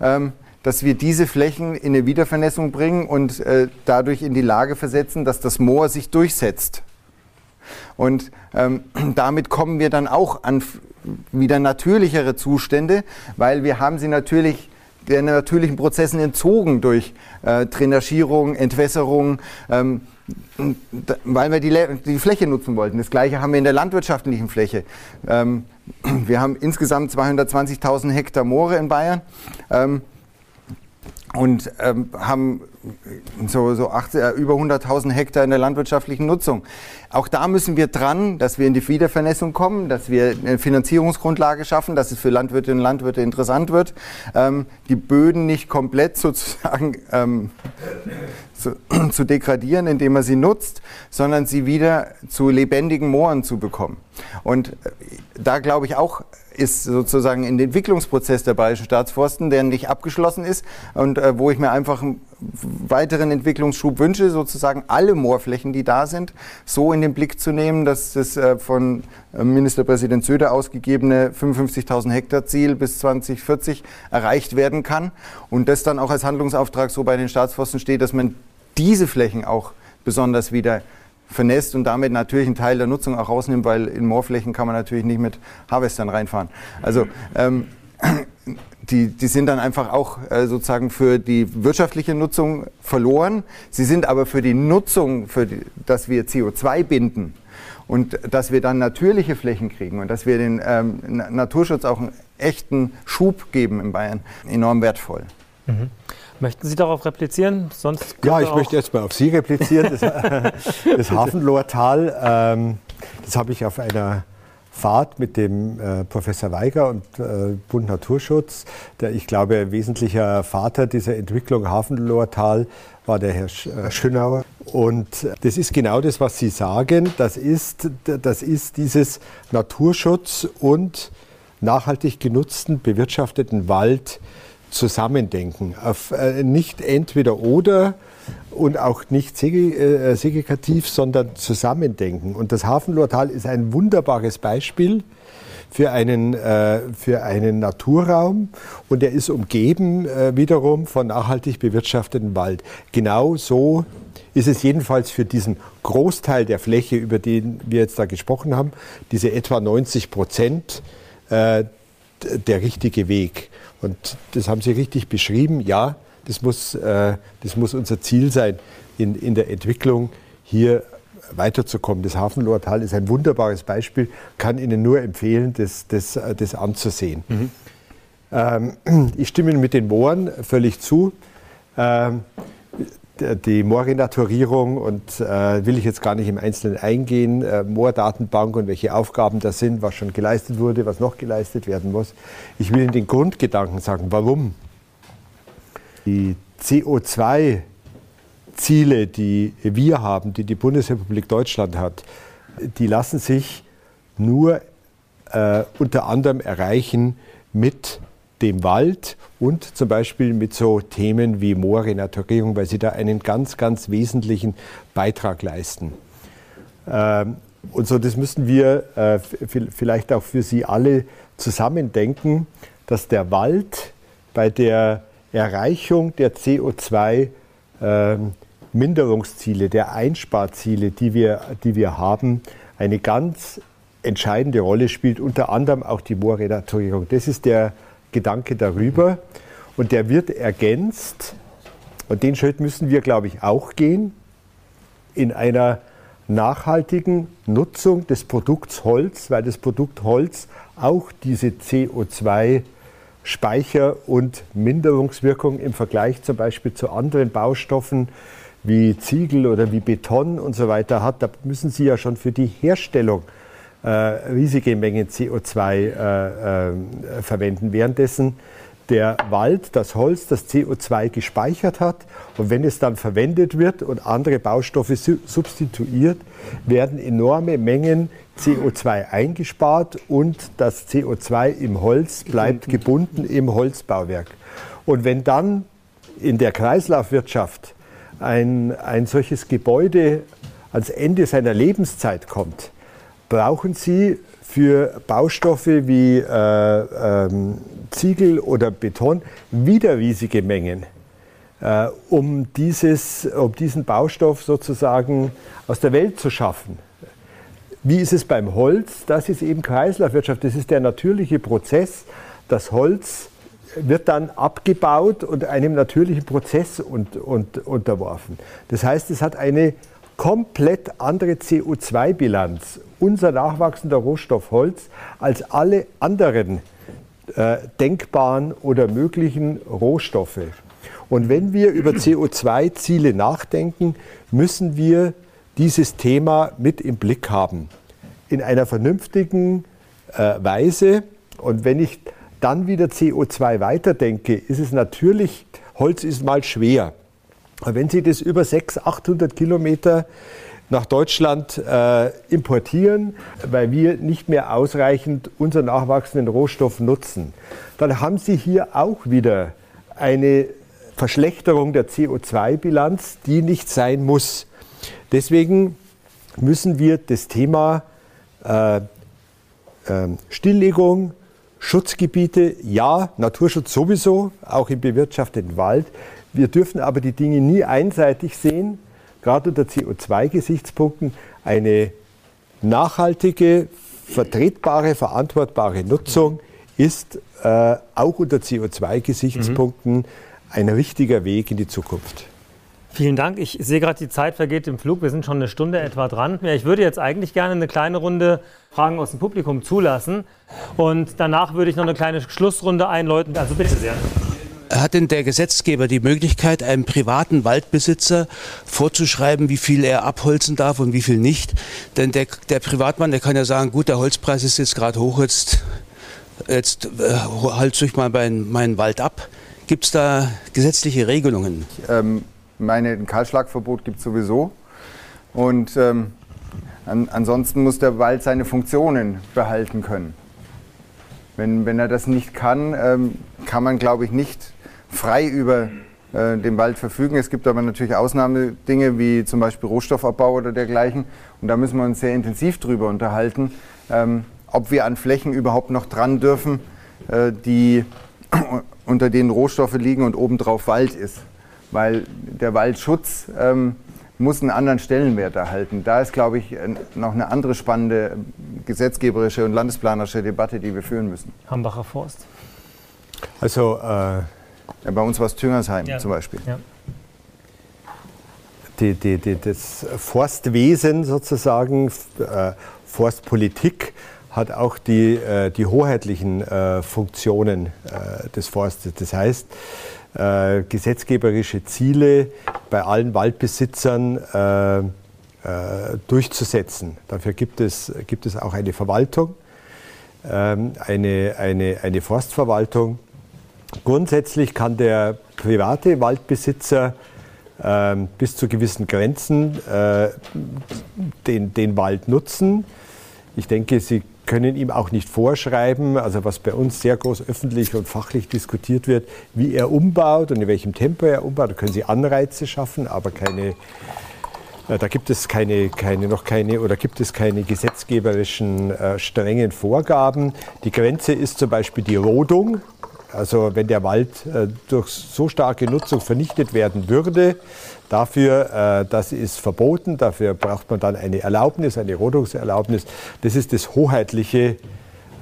ähm, dass wir diese Flächen in eine Wiedervernässung bringen und äh, dadurch in die Lage versetzen, dass das Moor sich durchsetzt. Und ähm, damit kommen wir dann auch an wieder natürlichere Zustände, weil wir haben sie natürlich den natürlichen Prozessen entzogen durch äh, Drainagierung, Entwässerung, ähm, weil wir die, die, Fläche nutzen wollten. Das gleiche haben wir in der landwirtschaftlichen Fläche. Ähm, wir haben insgesamt 220.000 Hektar Moore in Bayern. Ähm, und ähm, haben so, so 80, äh, über 100.000 Hektar in der landwirtschaftlichen Nutzung. Auch da müssen wir dran, dass wir in die Wiedervernässung kommen, dass wir eine Finanzierungsgrundlage schaffen, dass es für Landwirtinnen und Landwirte interessant wird, ähm, die Böden nicht komplett sozusagen ähm, zu, zu degradieren, indem man sie nutzt, sondern sie wieder zu lebendigen Mooren zu bekommen. Und äh, da glaube ich auch, ist sozusagen in den Entwicklungsprozess der Bayerischen Staatsforsten, der nicht abgeschlossen ist und äh, wo ich mir einfach einen weiteren Entwicklungsschub wünsche, sozusagen alle Moorflächen, die da sind, so in den Blick zu nehmen, dass das äh, von äh, Ministerpräsident Söder ausgegebene 55.000 Hektar Ziel bis 2040 erreicht werden kann und das dann auch als Handlungsauftrag so bei den Staatsforsten steht, dass man diese Flächen auch besonders wieder vernässt und damit natürlich einen Teil der Nutzung auch rausnimmt, weil in Moorflächen kann man natürlich nicht mit Harvestern reinfahren. Also ähm, die, die sind dann einfach auch äh, sozusagen für die wirtschaftliche Nutzung verloren. Sie sind aber für die Nutzung, für die, dass wir CO2 binden und dass wir dann natürliche Flächen kriegen und dass wir den ähm, Naturschutz auch einen echten Schub geben in Bayern, enorm wertvoll. Mhm. Möchten Sie darauf replizieren? Sonst ja, ich möchte jetzt mal auf Sie replizieren. Das, das Hafenlohrtal, ähm, das habe ich auf einer Fahrt mit dem äh, Professor Weiger und äh, Bund Naturschutz. Der, ich glaube, wesentlicher Vater dieser Entwicklung Hafenloher Tal war der Herr Sch äh, Schönauer. Und das ist genau das, was Sie sagen. Das ist, das ist dieses Naturschutz und nachhaltig genutzten, bewirtschafteten Wald zusammendenken. Auf, äh, nicht entweder oder und auch nicht äh, segregativ, sondern zusammendenken. Und das Hafenlortal ist ein wunderbares Beispiel für einen, äh, für einen Naturraum und er ist umgeben äh, wiederum von nachhaltig bewirtschafteten Wald. Genau so ist es jedenfalls für diesen Großteil der Fläche, über den wir jetzt da gesprochen haben, diese etwa 90 Prozent, äh, der richtige Weg. Und das haben Sie richtig beschrieben. Ja, das muss, äh, das muss unser Ziel sein, in, in der Entwicklung hier weiterzukommen. Das Hafenlohrtal ist ein wunderbares Beispiel, kann Ihnen nur empfehlen, das, das, das anzusehen. Mhm. Ähm, ich stimme Ihnen mit den Mooren völlig zu. Ähm, die Moorrenaturierung und äh, will ich jetzt gar nicht im Einzelnen eingehen, äh, Moordatenbank und welche Aufgaben das sind, was schon geleistet wurde, was noch geleistet werden muss. Ich will Ihnen den Grundgedanken sagen, warum die CO2-Ziele, die wir haben, die die Bundesrepublik Deutschland hat, die lassen sich nur äh, unter anderem erreichen mit dem Wald und zum Beispiel mit so Themen wie Moorrenaturierung, weil sie da einen ganz, ganz wesentlichen Beitrag leisten. Ähm, und so, das müssen wir äh, vielleicht auch für Sie alle zusammendenken, dass der Wald bei der Erreichung der CO2-Minderungsziele, ähm, der Einsparziele, die wir, die wir haben, eine ganz entscheidende Rolle spielt, unter anderem auch die Moorrenaturierung. Das ist der Gedanke darüber. Und der wird ergänzt, und den Schritt müssen wir, glaube ich, auch gehen, in einer nachhaltigen Nutzung des Produkts Holz, weil das Produkt Holz auch diese CO2-Speicher- und Minderungswirkung im Vergleich zum Beispiel zu anderen Baustoffen wie Ziegel oder wie Beton und so weiter hat. Da müssen Sie ja schon für die Herstellung riesige Mengen CO2 äh, äh, verwenden. Währenddessen der Wald, das Holz, das CO2 gespeichert hat. Und wenn es dann verwendet wird und andere Baustoffe substituiert, werden enorme Mengen CO2 eingespart und das CO2 im Holz bleibt gebunden, gebunden im Holzbauwerk. Und wenn dann in der Kreislaufwirtschaft ein, ein solches Gebäude ans Ende seiner Lebenszeit kommt, brauchen Sie für Baustoffe wie äh, ähm, Ziegel oder Beton wieder riesige Mengen, äh, um, dieses, um diesen Baustoff sozusagen aus der Welt zu schaffen. Wie ist es beim Holz? Das ist eben Kreislaufwirtschaft. Das ist der natürliche Prozess. Das Holz wird dann abgebaut und einem natürlichen Prozess und, und, unterworfen. Das heißt, es hat eine komplett andere CO2-Bilanz, unser nachwachsender Rohstoff Holz, als alle anderen äh, denkbaren oder möglichen Rohstoffe. Und wenn wir über CO2-Ziele nachdenken, müssen wir dieses Thema mit im Blick haben. In einer vernünftigen äh, Weise. Und wenn ich dann wieder CO2 weiterdenke, ist es natürlich, Holz ist mal schwer. Wenn Sie das über 600, 800 Kilometer nach Deutschland äh, importieren, weil wir nicht mehr ausreichend unseren nachwachsenden Rohstoff nutzen, dann haben Sie hier auch wieder eine Verschlechterung der CO2-Bilanz, die nicht sein muss. Deswegen müssen wir das Thema äh, äh, Stilllegung, Schutzgebiete, ja, Naturschutz sowieso, auch im bewirtschafteten Wald, wir dürfen aber die Dinge nie einseitig sehen, gerade unter CO2-Gesichtspunkten. Eine nachhaltige, vertretbare, verantwortbare Nutzung ist äh, auch unter CO2-Gesichtspunkten mhm. ein richtiger Weg in die Zukunft. Vielen Dank. Ich sehe gerade, die Zeit vergeht im Flug. Wir sind schon eine Stunde etwa dran. Ich würde jetzt eigentlich gerne eine kleine Runde Fragen aus dem Publikum zulassen. Und danach würde ich noch eine kleine Schlussrunde einläuten. Also bitte sehr. Hat denn der Gesetzgeber die Möglichkeit, einem privaten Waldbesitzer vorzuschreiben, wie viel er abholzen darf und wie viel nicht? Denn der, der Privatmann, der kann ja sagen, gut, der Holzpreis ist jetzt gerade hoch, jetzt, jetzt äh, haltst du mal meinen, meinen Wald ab. Gibt es da gesetzliche Regelungen? Ähm, meine, ein Kahlschlagverbot gibt es sowieso. Und ähm, an, ansonsten muss der Wald seine Funktionen behalten können. Wenn, wenn er das nicht kann, ähm, kann man, glaube ich, nicht frei über äh, den Wald verfügen. Es gibt aber natürlich Ausnahmedinge wie zum Beispiel Rohstoffabbau oder dergleichen. Und da müssen wir uns sehr intensiv drüber unterhalten, ähm, ob wir an Flächen überhaupt noch dran dürfen, äh, die unter denen Rohstoffe liegen und obendrauf Wald ist. Weil der Waldschutz ähm, muss einen anderen Stellenwert erhalten. Da ist, glaube ich, noch eine andere spannende gesetzgeberische und landesplanerische Debatte, die wir führen müssen. Hambacher Forst. Also äh, ja, bei uns war es Tüngersheim ja. zum Beispiel. Ja. Die, die, die, das Forstwesen sozusagen, äh, Forstpolitik, hat auch die, äh, die hoheitlichen äh, Funktionen äh, des Forstes. Das heißt, äh, gesetzgeberische Ziele bei allen Waldbesitzern äh, durchzusetzen. Dafür gibt es, gibt es auch eine Verwaltung, ähm, eine, eine, eine Forstverwaltung. Grundsätzlich kann der private Waldbesitzer ähm, bis zu gewissen Grenzen äh, den, den Wald nutzen. Ich denke, Sie können ihm auch nicht vorschreiben, also was bei uns sehr groß öffentlich und fachlich diskutiert wird, wie er umbaut und in welchem Tempo er umbaut. Da können Sie Anreize schaffen, aber keine, äh, da gibt es keine, keine, noch keine oder gibt es keine gesetzgeberischen äh, strengen Vorgaben. Die Grenze ist zum Beispiel die Rodung. Also wenn der Wald äh, durch so starke Nutzung vernichtet werden würde, dafür, äh, das ist verboten, dafür braucht man dann eine Erlaubnis, eine Rodungserlaubnis. Das ist das hoheitliche,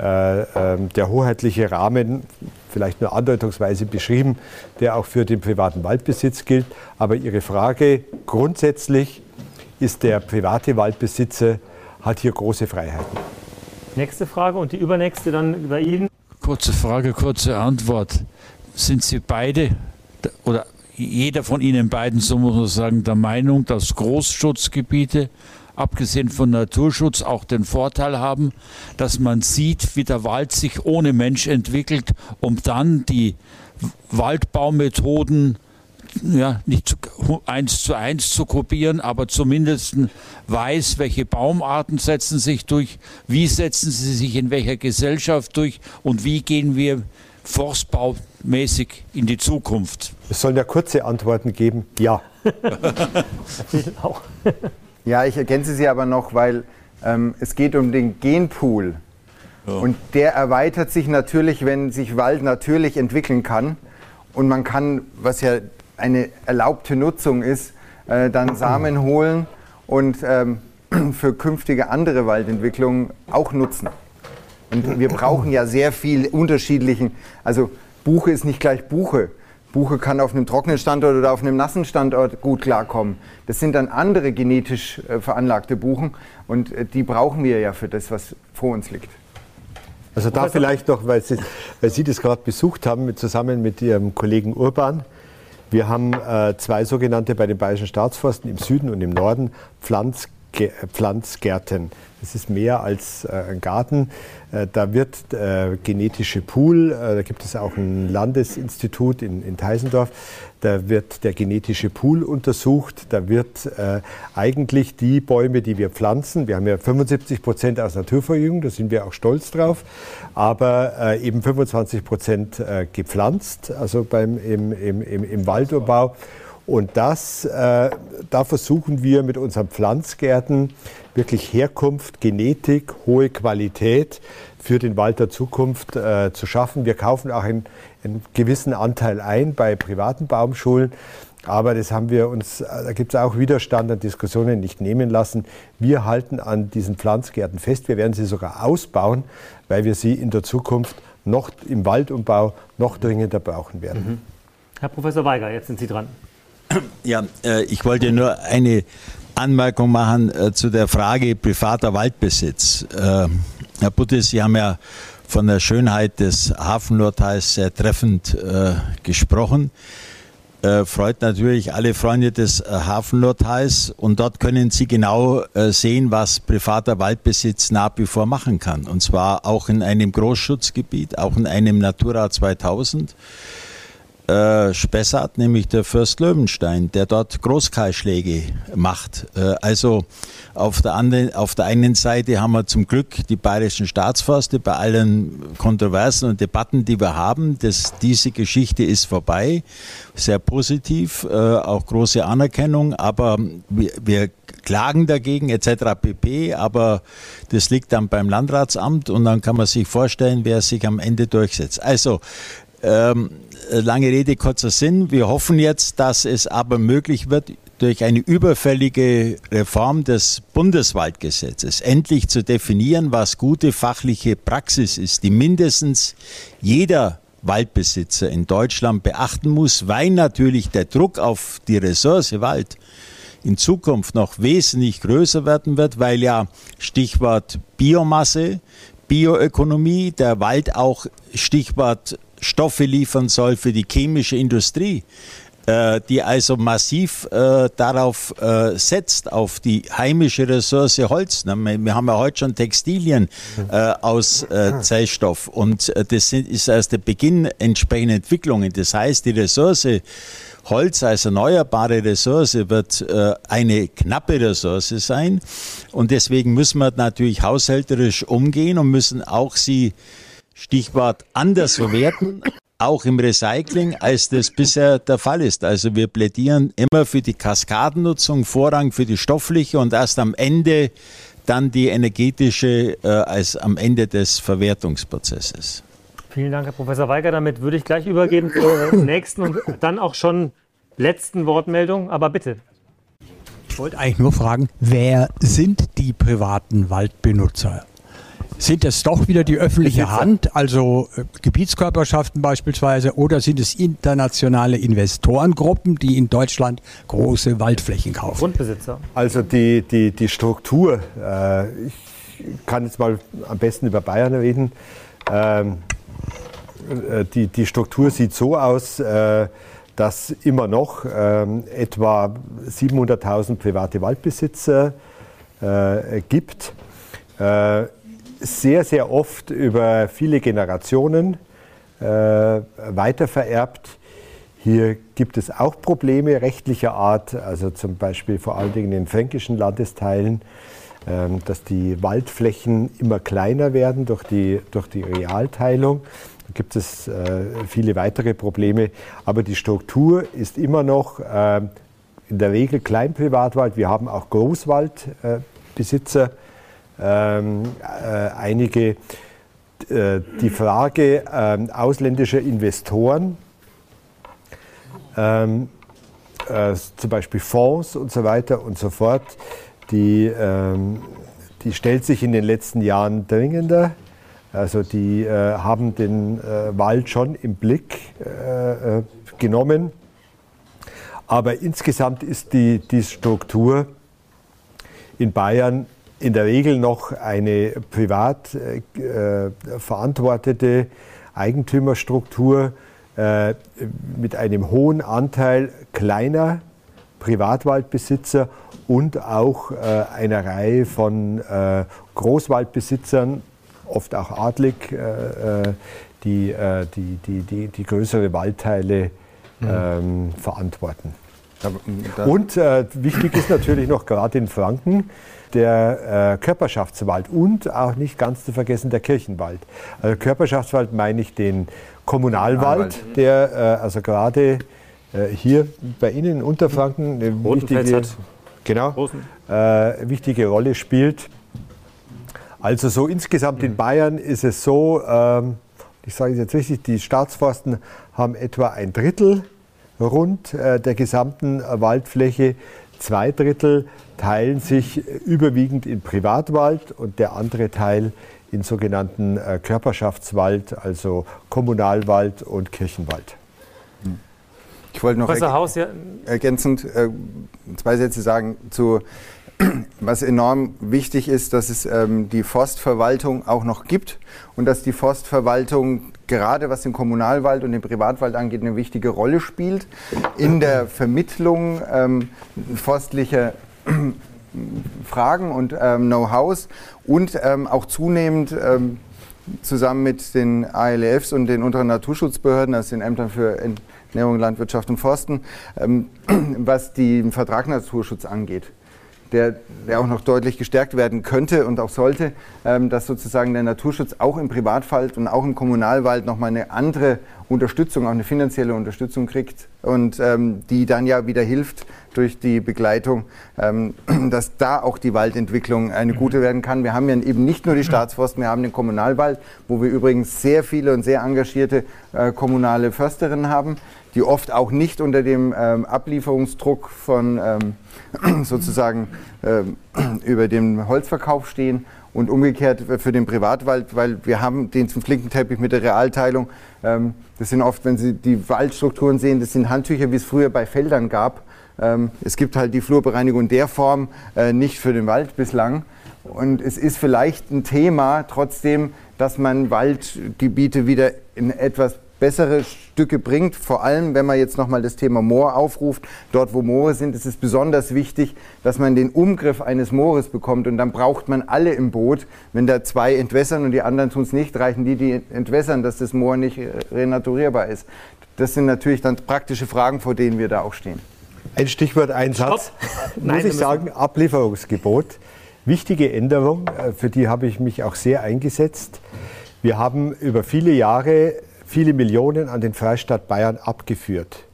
äh, ähm, der hoheitliche Rahmen, vielleicht nur andeutungsweise beschrieben, der auch für den privaten Waldbesitz gilt. Aber Ihre Frage, grundsätzlich ist der private Waldbesitzer, hat hier große Freiheiten. Nächste Frage und die übernächste dann bei Ihnen. Kurze Frage, kurze Antwort. Sind Sie beide oder jeder von Ihnen beiden, so muss man sagen, der Meinung, dass Großschutzgebiete, abgesehen von Naturschutz, auch den Vorteil haben, dass man sieht, wie der Wald sich ohne Mensch entwickelt, um dann die Waldbaumethoden ja, nicht zu, eins zu eins zu kopieren, aber zumindest weiß, welche Baumarten setzen sich durch, wie setzen sie sich in welcher Gesellschaft durch und wie gehen wir forstbaumäßig in die Zukunft. Es sollen ja kurze Antworten geben, ja. ja, ich ergänze sie aber noch, weil ähm, es geht um den Genpool. Ja. Und der erweitert sich natürlich, wenn sich Wald natürlich entwickeln kann. Und man kann, was ja eine erlaubte Nutzung ist, äh, dann Samen holen und ähm, für künftige andere Waldentwicklungen auch nutzen. Und wir brauchen ja sehr viel unterschiedlichen, also Buche ist nicht gleich Buche. Buche kann auf einem trockenen Standort oder auf einem nassen Standort gut klarkommen. Das sind dann andere genetisch äh, veranlagte Buchen und äh, die brauchen wir ja für das, was vor uns liegt. Also da vielleicht noch, weil Sie, weil Sie das gerade besucht haben, zusammen mit Ihrem Kollegen Urban, wir haben äh, zwei sogenannte bei den Bayerischen Staatsforsten im Süden und im Norden Pflanz, Pflanzgärten. Das ist mehr als äh, ein Garten. Äh, da wird äh, genetische Pool, da gibt es auch ein Landesinstitut in, in Teisendorf, da wird der genetische Pool untersucht, da wird eigentlich die Bäume, die wir pflanzen, wir haben ja 75 Prozent aus Naturverjüngung, da sind wir auch stolz drauf, aber eben 25 Prozent gepflanzt, also beim, im, im, im, im Waldumbau. Und das, äh, da versuchen wir mit unseren Pflanzgärten wirklich Herkunft, Genetik, hohe Qualität für den Wald der Zukunft äh, zu schaffen. Wir kaufen auch einen, einen, gewissen Anteil ein bei privaten Baumschulen. Aber das haben wir uns, äh, da gibt es auch Widerstand an Diskussionen nicht nehmen lassen. Wir halten an diesen Pflanzgärten fest. Wir werden sie sogar ausbauen, weil wir sie in der Zukunft noch im Waldumbau noch dringender brauchen werden. Mhm. Herr Professor Weiger, jetzt sind Sie dran. Ja, äh, ich wollte nur eine Anmerkung machen äh, zu der Frage privater Waldbesitz. Äh, Herr Buttes, Sie haben ja von der Schönheit des Hafennordteils sehr treffend gesprochen. Freut natürlich alle Freunde des Hafennordteils und dort können Sie genau sehen, was privater Waldbesitz nach wie vor machen kann. Und zwar auch in einem Großschutzgebiet, auch in einem Natura 2000 äh, Spessart, nämlich der Fürst Löwenstein, der dort Großkahlschläge macht. Äh, also auf der, anderen, auf der einen Seite haben wir zum Glück die bayerischen Staatsforste bei allen Kontroversen und Debatten, die wir haben. Das, diese Geschichte ist vorbei. Sehr positiv, äh, auch große Anerkennung, aber wir, wir klagen dagegen etc. pp. Aber das liegt dann beim Landratsamt und dann kann man sich vorstellen, wer sich am Ende durchsetzt. Also ähm, lange Rede, kurzer Sinn. Wir hoffen jetzt, dass es aber möglich wird, durch eine überfällige Reform des Bundeswaldgesetzes endlich zu definieren, was gute fachliche Praxis ist, die mindestens jeder Waldbesitzer in Deutschland beachten muss, weil natürlich der Druck auf die Ressource Wald in Zukunft noch wesentlich größer werden wird, weil ja Stichwort Biomasse, Bioökonomie, der Wald auch Stichwort Stoffe liefern soll für die chemische Industrie, äh, die also massiv äh, darauf äh, setzt, auf die heimische Ressource Holz. Wir haben ja heute schon Textilien äh, aus äh, Zellstoff und äh, das sind, ist erst der Beginn entsprechender Entwicklungen. Das heißt, die Ressource Holz als erneuerbare Ressource wird eine knappe Ressource sein und deswegen müssen wir natürlich haushälterisch umgehen und müssen auch sie Stichwort anders verwerten, auch im Recycling, als das bisher der Fall ist. Also wir plädieren immer für die Kaskadennutzung, Vorrang für die stoffliche und erst am Ende dann die energetische äh, als am Ende des Verwertungsprozesses. Vielen Dank, Herr Professor Weiger. Damit würde ich gleich übergeben zur nächsten und dann auch schon letzten Wortmeldung. Aber bitte. Ich wollte eigentlich nur fragen, wer sind die privaten Waldbenutzer? Sind es doch wieder die öffentliche Hand, also äh, Gebietskörperschaften beispielsweise, oder sind es internationale Investorengruppen, die in Deutschland große Waldflächen kaufen? Grundbesitzer. Also die, die, die Struktur, äh, ich kann jetzt mal am besten über Bayern reden. Ähm, äh, die, die Struktur sieht so aus, äh, dass immer noch ähm, etwa 700.000 private Waldbesitzer äh, gibt. Äh, sehr, sehr oft über viele Generationen äh, weitervererbt. Hier gibt es auch Probleme rechtlicher Art, also zum Beispiel vor allen Dingen in fränkischen Landesteilen, äh, dass die Waldflächen immer kleiner werden durch die, durch die Realteilung. Da gibt es äh, viele weitere Probleme, aber die Struktur ist immer noch äh, in der Regel Kleinprivatwald. Wir haben auch Großwaldbesitzer ähm, äh, einige äh, die Frage äh, ausländischer Investoren, ähm, äh, zum Beispiel Fonds und so weiter und so fort, die, ähm, die stellt sich in den letzten Jahren dringender. Also die äh, haben den äh, Wald schon im Blick genommen. Aber insgesamt ist die, die Struktur in Bayern in der Regel noch eine privat äh, verantwortete Eigentümerstruktur äh, mit einem hohen Anteil kleiner Privatwaldbesitzer und auch äh, einer Reihe von äh, Großwaldbesitzern, oft auch adlig, äh, äh, die, die, die, die, die, größere Waldteile mhm. ähm, verantworten. Und wichtig ist natürlich noch gerade in Franken, der äh, Körperschaftswald und auch nicht ganz zu vergessen der Kirchenwald. Also Körperschaftswald meine ich den Kommunalwald, der äh, also gerade äh, hier bei Ihnen in Unterfranken eine wichtige, genau, äh, wichtige Rolle spielt. Also so insgesamt in Bayern ist es so, ähm, ich sage es jetzt richtig, die Staatsforsten haben etwa ein Drittel rund äh, der gesamten Waldfläche. Zwei Drittel teilen sich überwiegend in Privatwald und der andere Teil in sogenannten äh, Körperschaftswald, also Kommunalwald und Kirchenwald. Ich wollte noch erg Haus, ja. ergänzend äh, zwei Sätze sagen zu was enorm wichtig ist, dass es ähm, die Forstverwaltung auch noch gibt und dass die Forstverwaltung gerade was den Kommunalwald und den Privatwald angeht eine wichtige Rolle spielt in der Vermittlung ähm, forstlicher Fragen und ähm, Know-hows und ähm, auch zunehmend ähm, zusammen mit den ALFs und den unteren Naturschutzbehörden, also den Ämtern für Ernährung, Landwirtschaft und Forsten, ähm, was den Vertrag Naturschutz angeht der, der auch noch deutlich gestärkt werden könnte und auch sollte, ähm, dass sozusagen der Naturschutz auch im Privatwald und auch im Kommunalwald nochmal eine andere Unterstützung, auch eine finanzielle Unterstützung kriegt und ähm, die dann ja wieder hilft durch die Begleitung, ähm, dass da auch die Waldentwicklung eine gute werden kann. Wir haben ja eben nicht nur die Staatsforsten, wir haben den Kommunalwald, wo wir übrigens sehr viele und sehr engagierte äh, kommunale Försterinnen haben, die oft auch nicht unter dem ähm, Ablieferungsdruck von ähm, sozusagen ähm, über den Holzverkauf stehen und umgekehrt für den Privatwald, weil wir haben den zum Flickenteppich mit der Realteilung. Ähm, das sind oft, wenn Sie die Waldstrukturen sehen, das sind Handtücher, wie es früher bei Feldern gab. Ähm, es gibt halt die Flurbereinigung in der Form äh, nicht für den Wald bislang. Und es ist vielleicht ein Thema trotzdem, dass man Waldgebiete wieder in etwas bessere Stücke bringt. Vor allem, wenn man jetzt nochmal das Thema Moor aufruft. Dort, wo Moore sind, ist es besonders wichtig, dass man den Umgriff eines Moores bekommt. Und dann braucht man alle im Boot. Wenn da zwei entwässern und die anderen tun es nicht, reichen die, die entwässern, dass das Moor nicht renaturierbar ist. Das sind natürlich dann praktische Fragen, vor denen wir da auch stehen. Ein Stichwort, ein Satz. Nein, Muss ich sagen, Ablieferungsgebot. Wichtige Änderung, äh, für die habe ich mich auch sehr eingesetzt. Wir haben über viele Jahre viele Millionen an den Freistaat Bayern abgeführt.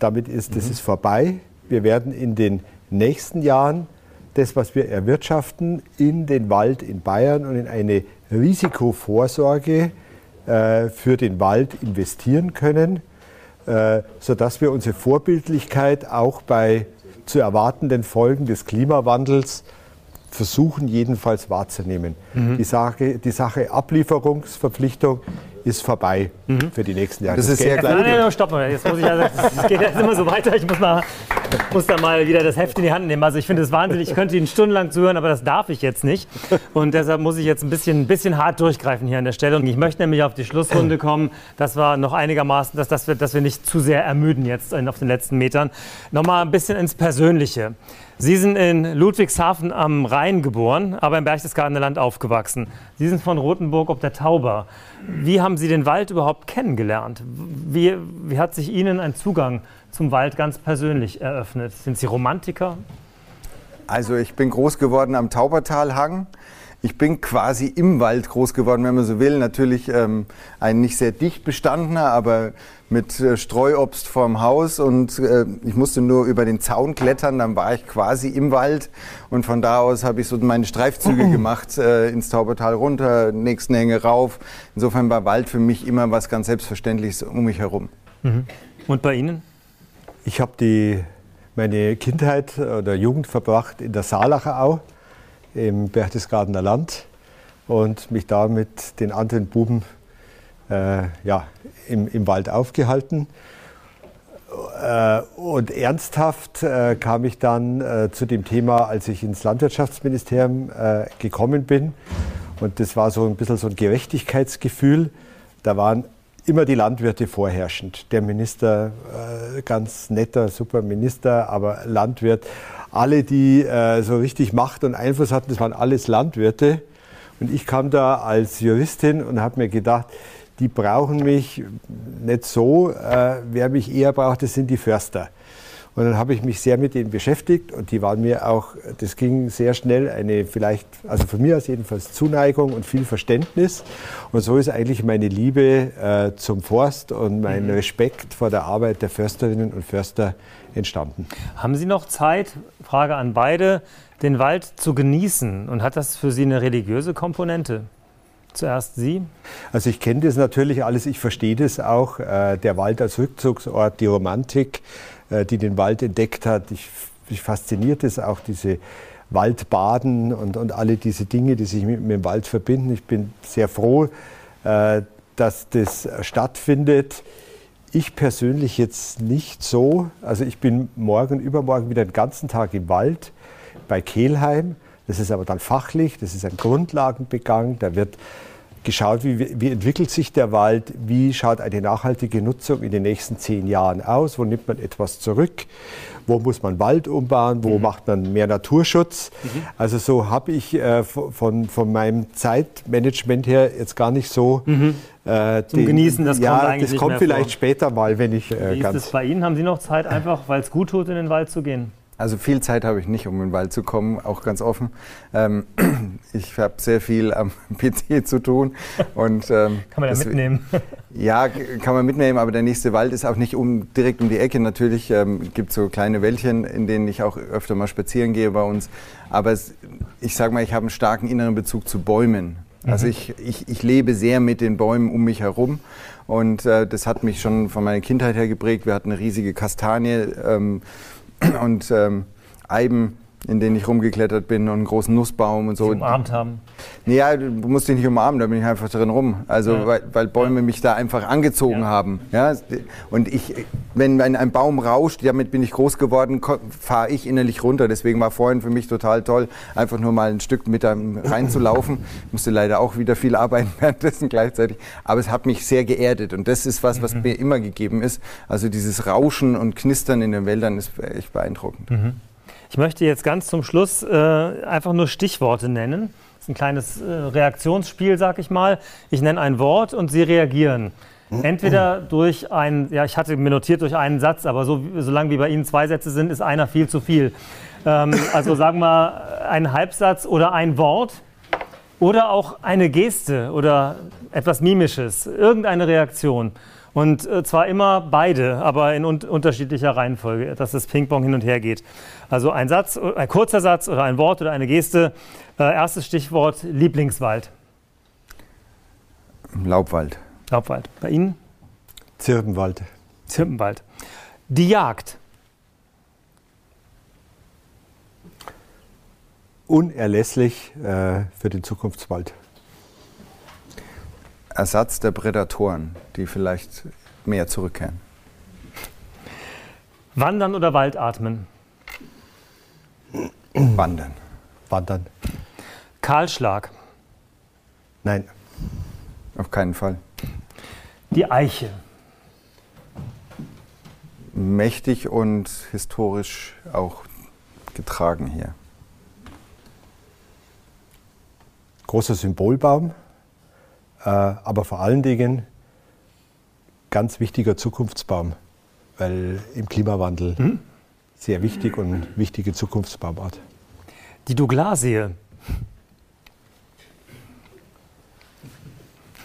Damit ist mhm. es vorbei. Wir werden in den nächsten Jahren das, was wir erwirtschaften, in den Wald in Bayern und in eine Risikovorsorge äh, für den Wald investieren können, äh, sodass wir unsere Vorbildlichkeit auch bei zu erwartenden Folgen des Klimawandels versuchen, jedenfalls wahrzunehmen. Mhm. Die, Sache, die Sache Ablieferungsverpflichtung ist vorbei mhm. für die nächsten Jahre. Das, das ist sehr Nein, nein, nein, stopp mal. Jetzt muss ich also, es geht jetzt immer so weiter. Ich muss, mal, muss da mal wieder das Heft in die Hand nehmen. Also ich finde es wahnsinnig. Ich könnte Ihnen stundenlang zuhören, aber das darf ich jetzt nicht. Und deshalb muss ich jetzt ein bisschen, ein bisschen hart durchgreifen hier an der Stelle. Und ich möchte nämlich auf die Schlussrunde kommen. Das war noch einigermaßen, dass, dass, wir, dass wir nicht zu sehr ermüden jetzt auf den letzten Metern. Nochmal ein bisschen ins Persönliche. Sie sind in Ludwigshafen am Rhein geboren, aber im Berchtesgadener Land aufgewachsen. Sie sind von Rothenburg ob der Tauber. Wie haben Sie den Wald überhaupt kennengelernt? Wie, wie hat sich Ihnen ein Zugang zum Wald ganz persönlich eröffnet? Sind Sie Romantiker? Also ich bin groß geworden am Taubertalhang. Ich bin quasi im Wald groß geworden, wenn man so will. Natürlich ähm, ein nicht sehr dicht bestandener, aber mit äh, Streuobst vorm Haus und äh, ich musste nur über den Zaun klettern, dann war ich quasi im Wald und von da aus habe ich so meine Streifzüge mhm. gemacht, äh, ins Taubertal runter, nächsten Hänge rauf. Insofern war Wald für mich immer was ganz Selbstverständliches um mich herum. Mhm. Und bei Ihnen? Ich habe meine Kindheit oder Jugend verbracht in der Saalacher Au im Berchtesgadener Land und mich da mit den anderen Buben ja, im, im Wald aufgehalten. Äh, und ernsthaft äh, kam ich dann äh, zu dem Thema, als ich ins Landwirtschaftsministerium äh, gekommen bin. Und das war so ein bisschen so ein Gerechtigkeitsgefühl. Da waren immer die Landwirte vorherrschend. Der Minister, äh, ganz netter, super Minister, aber Landwirt. Alle, die äh, so richtig Macht und Einfluss hatten, das waren alles Landwirte. Und ich kam da als Juristin und habe mir gedacht, die brauchen mich nicht so. Äh, wer mich eher braucht, das sind die Förster. Und dann habe ich mich sehr mit denen beschäftigt und die waren mir auch, das ging sehr schnell, eine vielleicht, also von mir aus jedenfalls Zuneigung und viel Verständnis. Und so ist eigentlich meine Liebe äh, zum Forst und mein mhm. Respekt vor der Arbeit der Försterinnen und Förster entstanden. Haben Sie noch Zeit, Frage an beide, den Wald zu genießen? Und hat das für Sie eine religiöse Komponente? Zuerst Sie. Also ich kenne das natürlich alles, ich verstehe das auch. Äh, der Wald als Rückzugsort, die Romantik, äh, die den Wald entdeckt hat. Ich, mich fasziniert es auch, diese Waldbaden und, und alle diese Dinge, die sich mit, mit dem Wald verbinden. Ich bin sehr froh, äh, dass das stattfindet. Ich persönlich jetzt nicht so. Also ich bin morgen, übermorgen wieder den ganzen Tag im Wald. bei Kehlheim. Das ist aber dann fachlich, das ist ein Grundlagenbegang, da wird geschaut, wie, wie, entwickelt sich der Wald, wie schaut eine nachhaltige Nutzung in den nächsten zehn Jahren aus, wo nimmt man etwas zurück, wo muss man Wald umbauen, wo mhm. macht man mehr Naturschutz. Mhm. Also so habe ich äh, von, von meinem Zeitmanagement her jetzt gar nicht so mhm. äh, Zum den, Genießen, das ja, kommt eigentlich das kommt vielleicht vor. später mal, wenn ich äh, Wie ist es bei Ihnen? Haben Sie noch Zeit, einfach, weil es gut tut, in den Wald zu gehen? Also viel Zeit habe ich nicht, um in den Wald zu kommen, auch ganz offen. Ähm, ich habe sehr viel am PC zu tun. Und, ähm, kann man ja mitnehmen? Ja, kann man mitnehmen, aber der nächste Wald ist auch nicht um, direkt um die Ecke. Natürlich ähm, gibt es so kleine Wäldchen, in denen ich auch öfter mal spazieren gehe bei uns. Aber es, ich sage mal, ich habe einen starken inneren Bezug zu Bäumen. Also mhm. ich, ich, ich lebe sehr mit den Bäumen um mich herum und äh, das hat mich schon von meiner Kindheit her geprägt. Wir hatten eine riesige Kastanie. Ähm, und ähm, Eiben in denen ich rumgeklettert bin und einen großen Nussbaum und so. Sie umarmt haben? Naja, du musst dich nicht umarmen, da bin ich einfach drin rum. Also, ja. weil, weil, Bäume mich da einfach angezogen ja. haben. Ja? Und ich, wenn ein Baum rauscht, damit bin ich groß geworden, fahre ich innerlich runter. Deswegen war vorhin für mich total toll, einfach nur mal ein Stück mit reinzulaufen. Ich musste leider auch wieder viel arbeiten währenddessen gleichzeitig. Aber es hat mich sehr geerdet. Und das ist was, was mhm. mir immer gegeben ist. Also dieses Rauschen und Knistern in den Wäldern ist echt beeindruckend. Mhm. Ich möchte jetzt ganz zum Schluss äh, einfach nur Stichworte nennen. Das ist ein kleines äh, Reaktionsspiel, sag ich mal. Ich nenne ein Wort und Sie reagieren. Entweder durch einen, ja, ich hatte mir notiert durch einen Satz, aber so, solange wie bei Ihnen zwei Sätze sind, ist einer viel zu viel. Ähm, also sagen wir einen Halbsatz oder ein Wort oder auch eine Geste oder etwas Mimisches, irgendeine Reaktion. Und äh, zwar immer beide, aber in un unterschiedlicher Reihenfolge, dass das Ping-Pong hin und her geht. Also ein Satz, ein kurzer Satz oder ein Wort oder eine Geste. Äh, erstes Stichwort Lieblingswald. Laubwald. Laubwald. Bei Ihnen? Zirbenwald. Zirbenwald. Die Jagd. Unerlässlich äh, für den Zukunftswald. Ersatz der Prädatoren, die vielleicht mehr zurückkehren. Wandern oder Waldatmen? Wandern. Wandern. Kahlschlag? Nein. Auf keinen Fall. Die Eiche? Mächtig und historisch auch getragen hier. Großer Symbolbaum aber vor allen Dingen ganz wichtiger Zukunftsbaum, weil im Klimawandel hm? sehr wichtig und wichtige Zukunftsbaumart. Die Douglasie.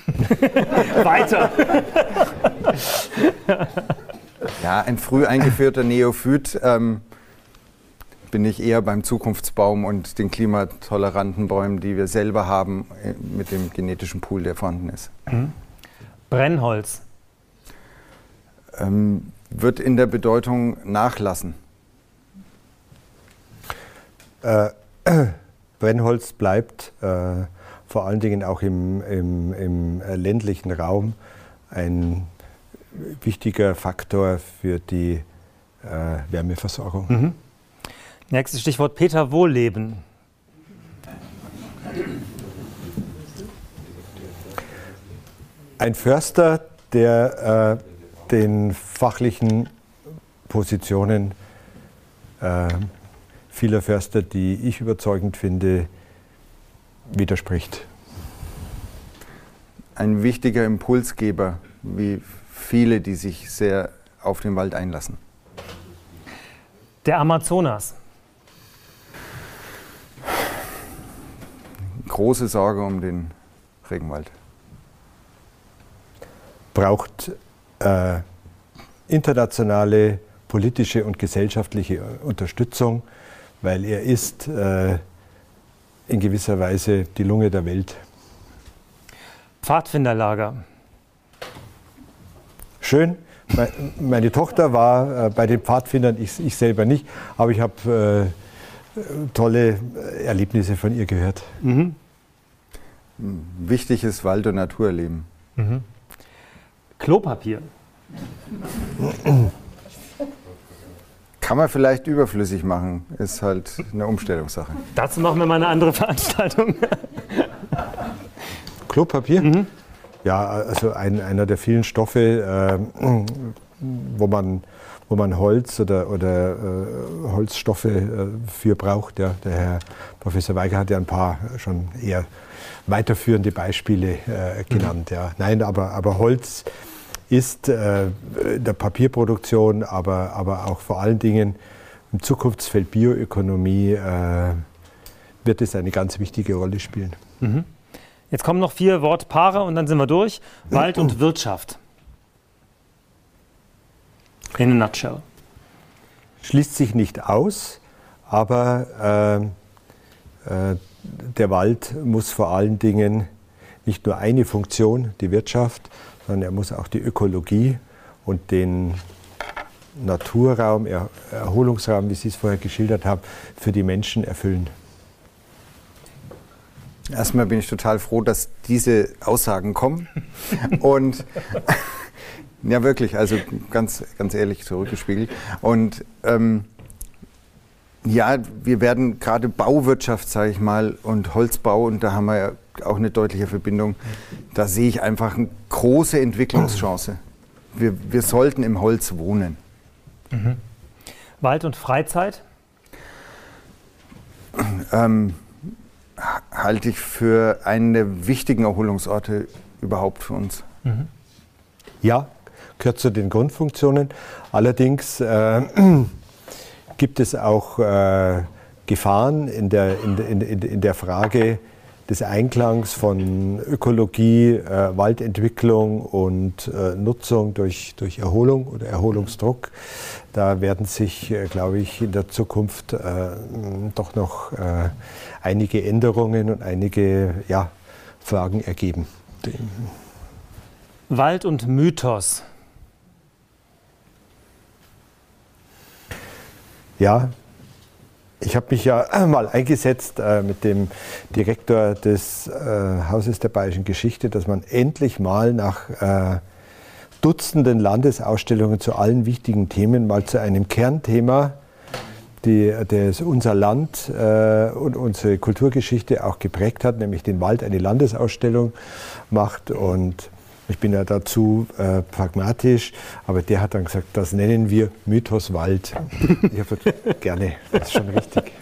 Weiter. ja, ein früh eingeführter Neophyt. Ähm, bin ich eher beim Zukunftsbaum und den klimatoleranten Bäumen, die wir selber haben, äh, mit dem genetischen Pool, der vorhanden ist. Mhm. Brennholz. Ähm, wird in der Bedeutung nachlassen. Äh, Brennholz bleibt äh, vor allen Dingen auch im, im, im ländlichen Raum ein wichtiger Faktor für die äh, Wärmeversorgung. Mhm. Nächstes Stichwort Peter Wohlleben. Ein Förster, der äh, den fachlichen Positionen äh, vieler Förster, die ich überzeugend finde, widerspricht. Ein wichtiger Impulsgeber, wie viele, die sich sehr auf den Wald einlassen. Der Amazonas. Große Sorge um den Regenwald. Braucht äh, internationale politische und gesellschaftliche Unterstützung, weil er ist äh, in gewisser Weise die Lunge der Welt. Pfadfinderlager. Schön. Meine Tochter war äh, bei den Pfadfindern, ich, ich selber nicht, aber ich habe äh, tolle Erlebnisse von ihr gehört. Mhm wichtiges Wald- und Naturerleben. Mhm. Klopapier. Kann man vielleicht überflüssig machen, ist halt eine Umstellungssache. Dazu machen wir mal eine andere Veranstaltung. Klopapier? Mhm. Ja, also ein, einer der vielen Stoffe, äh, wo man wo man Holz oder, oder äh, Holzstoffe äh, für braucht. Ja, der Herr Professor Weiger hat ja ein paar schon eher weiterführende Beispiele äh, genannt. Mhm. Ja. Nein, aber, aber Holz ist äh, der Papierproduktion, aber, aber auch vor allen Dingen im Zukunftsfeld Bioökonomie äh, wird es eine ganz wichtige Rolle spielen. Mhm. Jetzt kommen noch vier Wortpaare und dann sind wir durch. Wald und Wirtschaft. In a nutshell. Schließt sich nicht aus, aber äh, äh, der Wald muss vor allen Dingen nicht nur eine Funktion, die Wirtschaft, sondern er muss auch die Ökologie und den Naturraum, er Erholungsraum, wie Sie es vorher geschildert haben, für die Menschen erfüllen. Erstmal bin ich total froh, dass diese Aussagen kommen. Und ja, wirklich, also ganz, ganz ehrlich zurückgespiegelt. Und ähm, ja, wir werden gerade Bauwirtschaft, sage ich mal, und Holzbau, und da haben wir ja auch eine deutliche Verbindung, da sehe ich einfach eine große Entwicklungschance. Wir, wir sollten im Holz wohnen. Mhm. Wald und Freizeit? Ähm, halte ich für einen der wichtigen Erholungsorte überhaupt für uns. Mhm. Ja, gehört zu den Grundfunktionen. Allerdings äh, gibt es auch äh, Gefahren in der, in, in, in der Frage des Einklangs von Ökologie, äh, Waldentwicklung und äh, Nutzung durch, durch Erholung oder Erholungsdruck. Da werden sich, äh, glaube ich, in der Zukunft äh, doch noch einige Änderungen und einige ja, Fragen ergeben. Wald und Mythos. Ja, ich habe mich ja mal eingesetzt äh, mit dem Direktor des äh, Hauses der Bayerischen Geschichte, dass man endlich mal nach äh, Dutzenden Landesausstellungen zu allen wichtigen Themen mal zu einem Kernthema, die, das unser Land äh, und unsere Kulturgeschichte auch geprägt hat, nämlich den Wald eine Landesausstellung macht. Und ich bin ja dazu äh, pragmatisch, aber der hat dann gesagt, das nennen wir Mythos Wald. Ich habe gesagt, gerne, das ist schon richtig.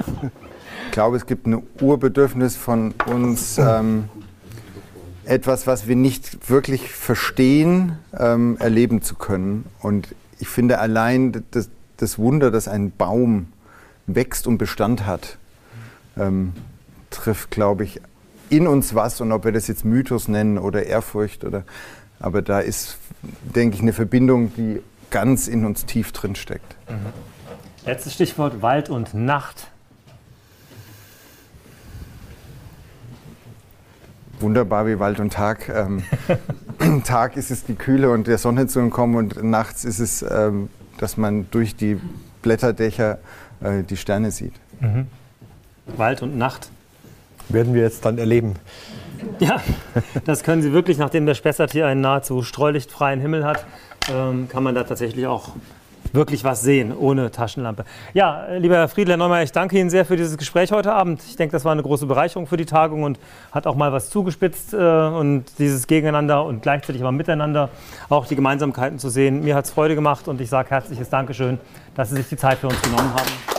Ich glaube, es gibt ein Urbedürfnis von uns, ähm, etwas, was wir nicht wirklich verstehen, ähm, erleben zu können. Und ich finde allein das, das, Wunder, dass ein Baum wächst und Bestand hat, ähm, trifft, glaube ich, in uns was. Und ob wir das jetzt Mythos nennen oder Ehrfurcht oder aber da ist, denke ich, eine Verbindung, die ganz in uns tief drin steckt. Mhm. Letztes Stichwort Wald und Nacht. Wunderbar wie Wald und Tag. Ähm, Tag ist es die Kühle und der Sonne zu entkommen und nachts ist es, ähm, dass man durch die Blätterdächer äh, die Sterne sieht. Mhm. Wald und Nacht. Werden wir jetzt dann erleben. Ja, das können Sie wirklich, nachdem der Spessart hier einen nahezu streulichtfreien Himmel hat, ähm, kann man da tatsächlich auch wirklich was sehen, ohne Taschenlampe. Ja, lieber Herr Friedler Neumann, ich danke Ihnen sehr für dieses Gespräch heute Abend. Ich denke, das war eine große Bereicherung für die Tagung und hat auch mal was zugespitzt äh, und dieses Gegeneinander und gleichzeitig aber miteinander auch die Gemeinsamkeiten zu sehen. Mir hat es Freude gemacht und ich sage herzliches Dankeschön, dass Sie sich die Zeit für uns genommen haben.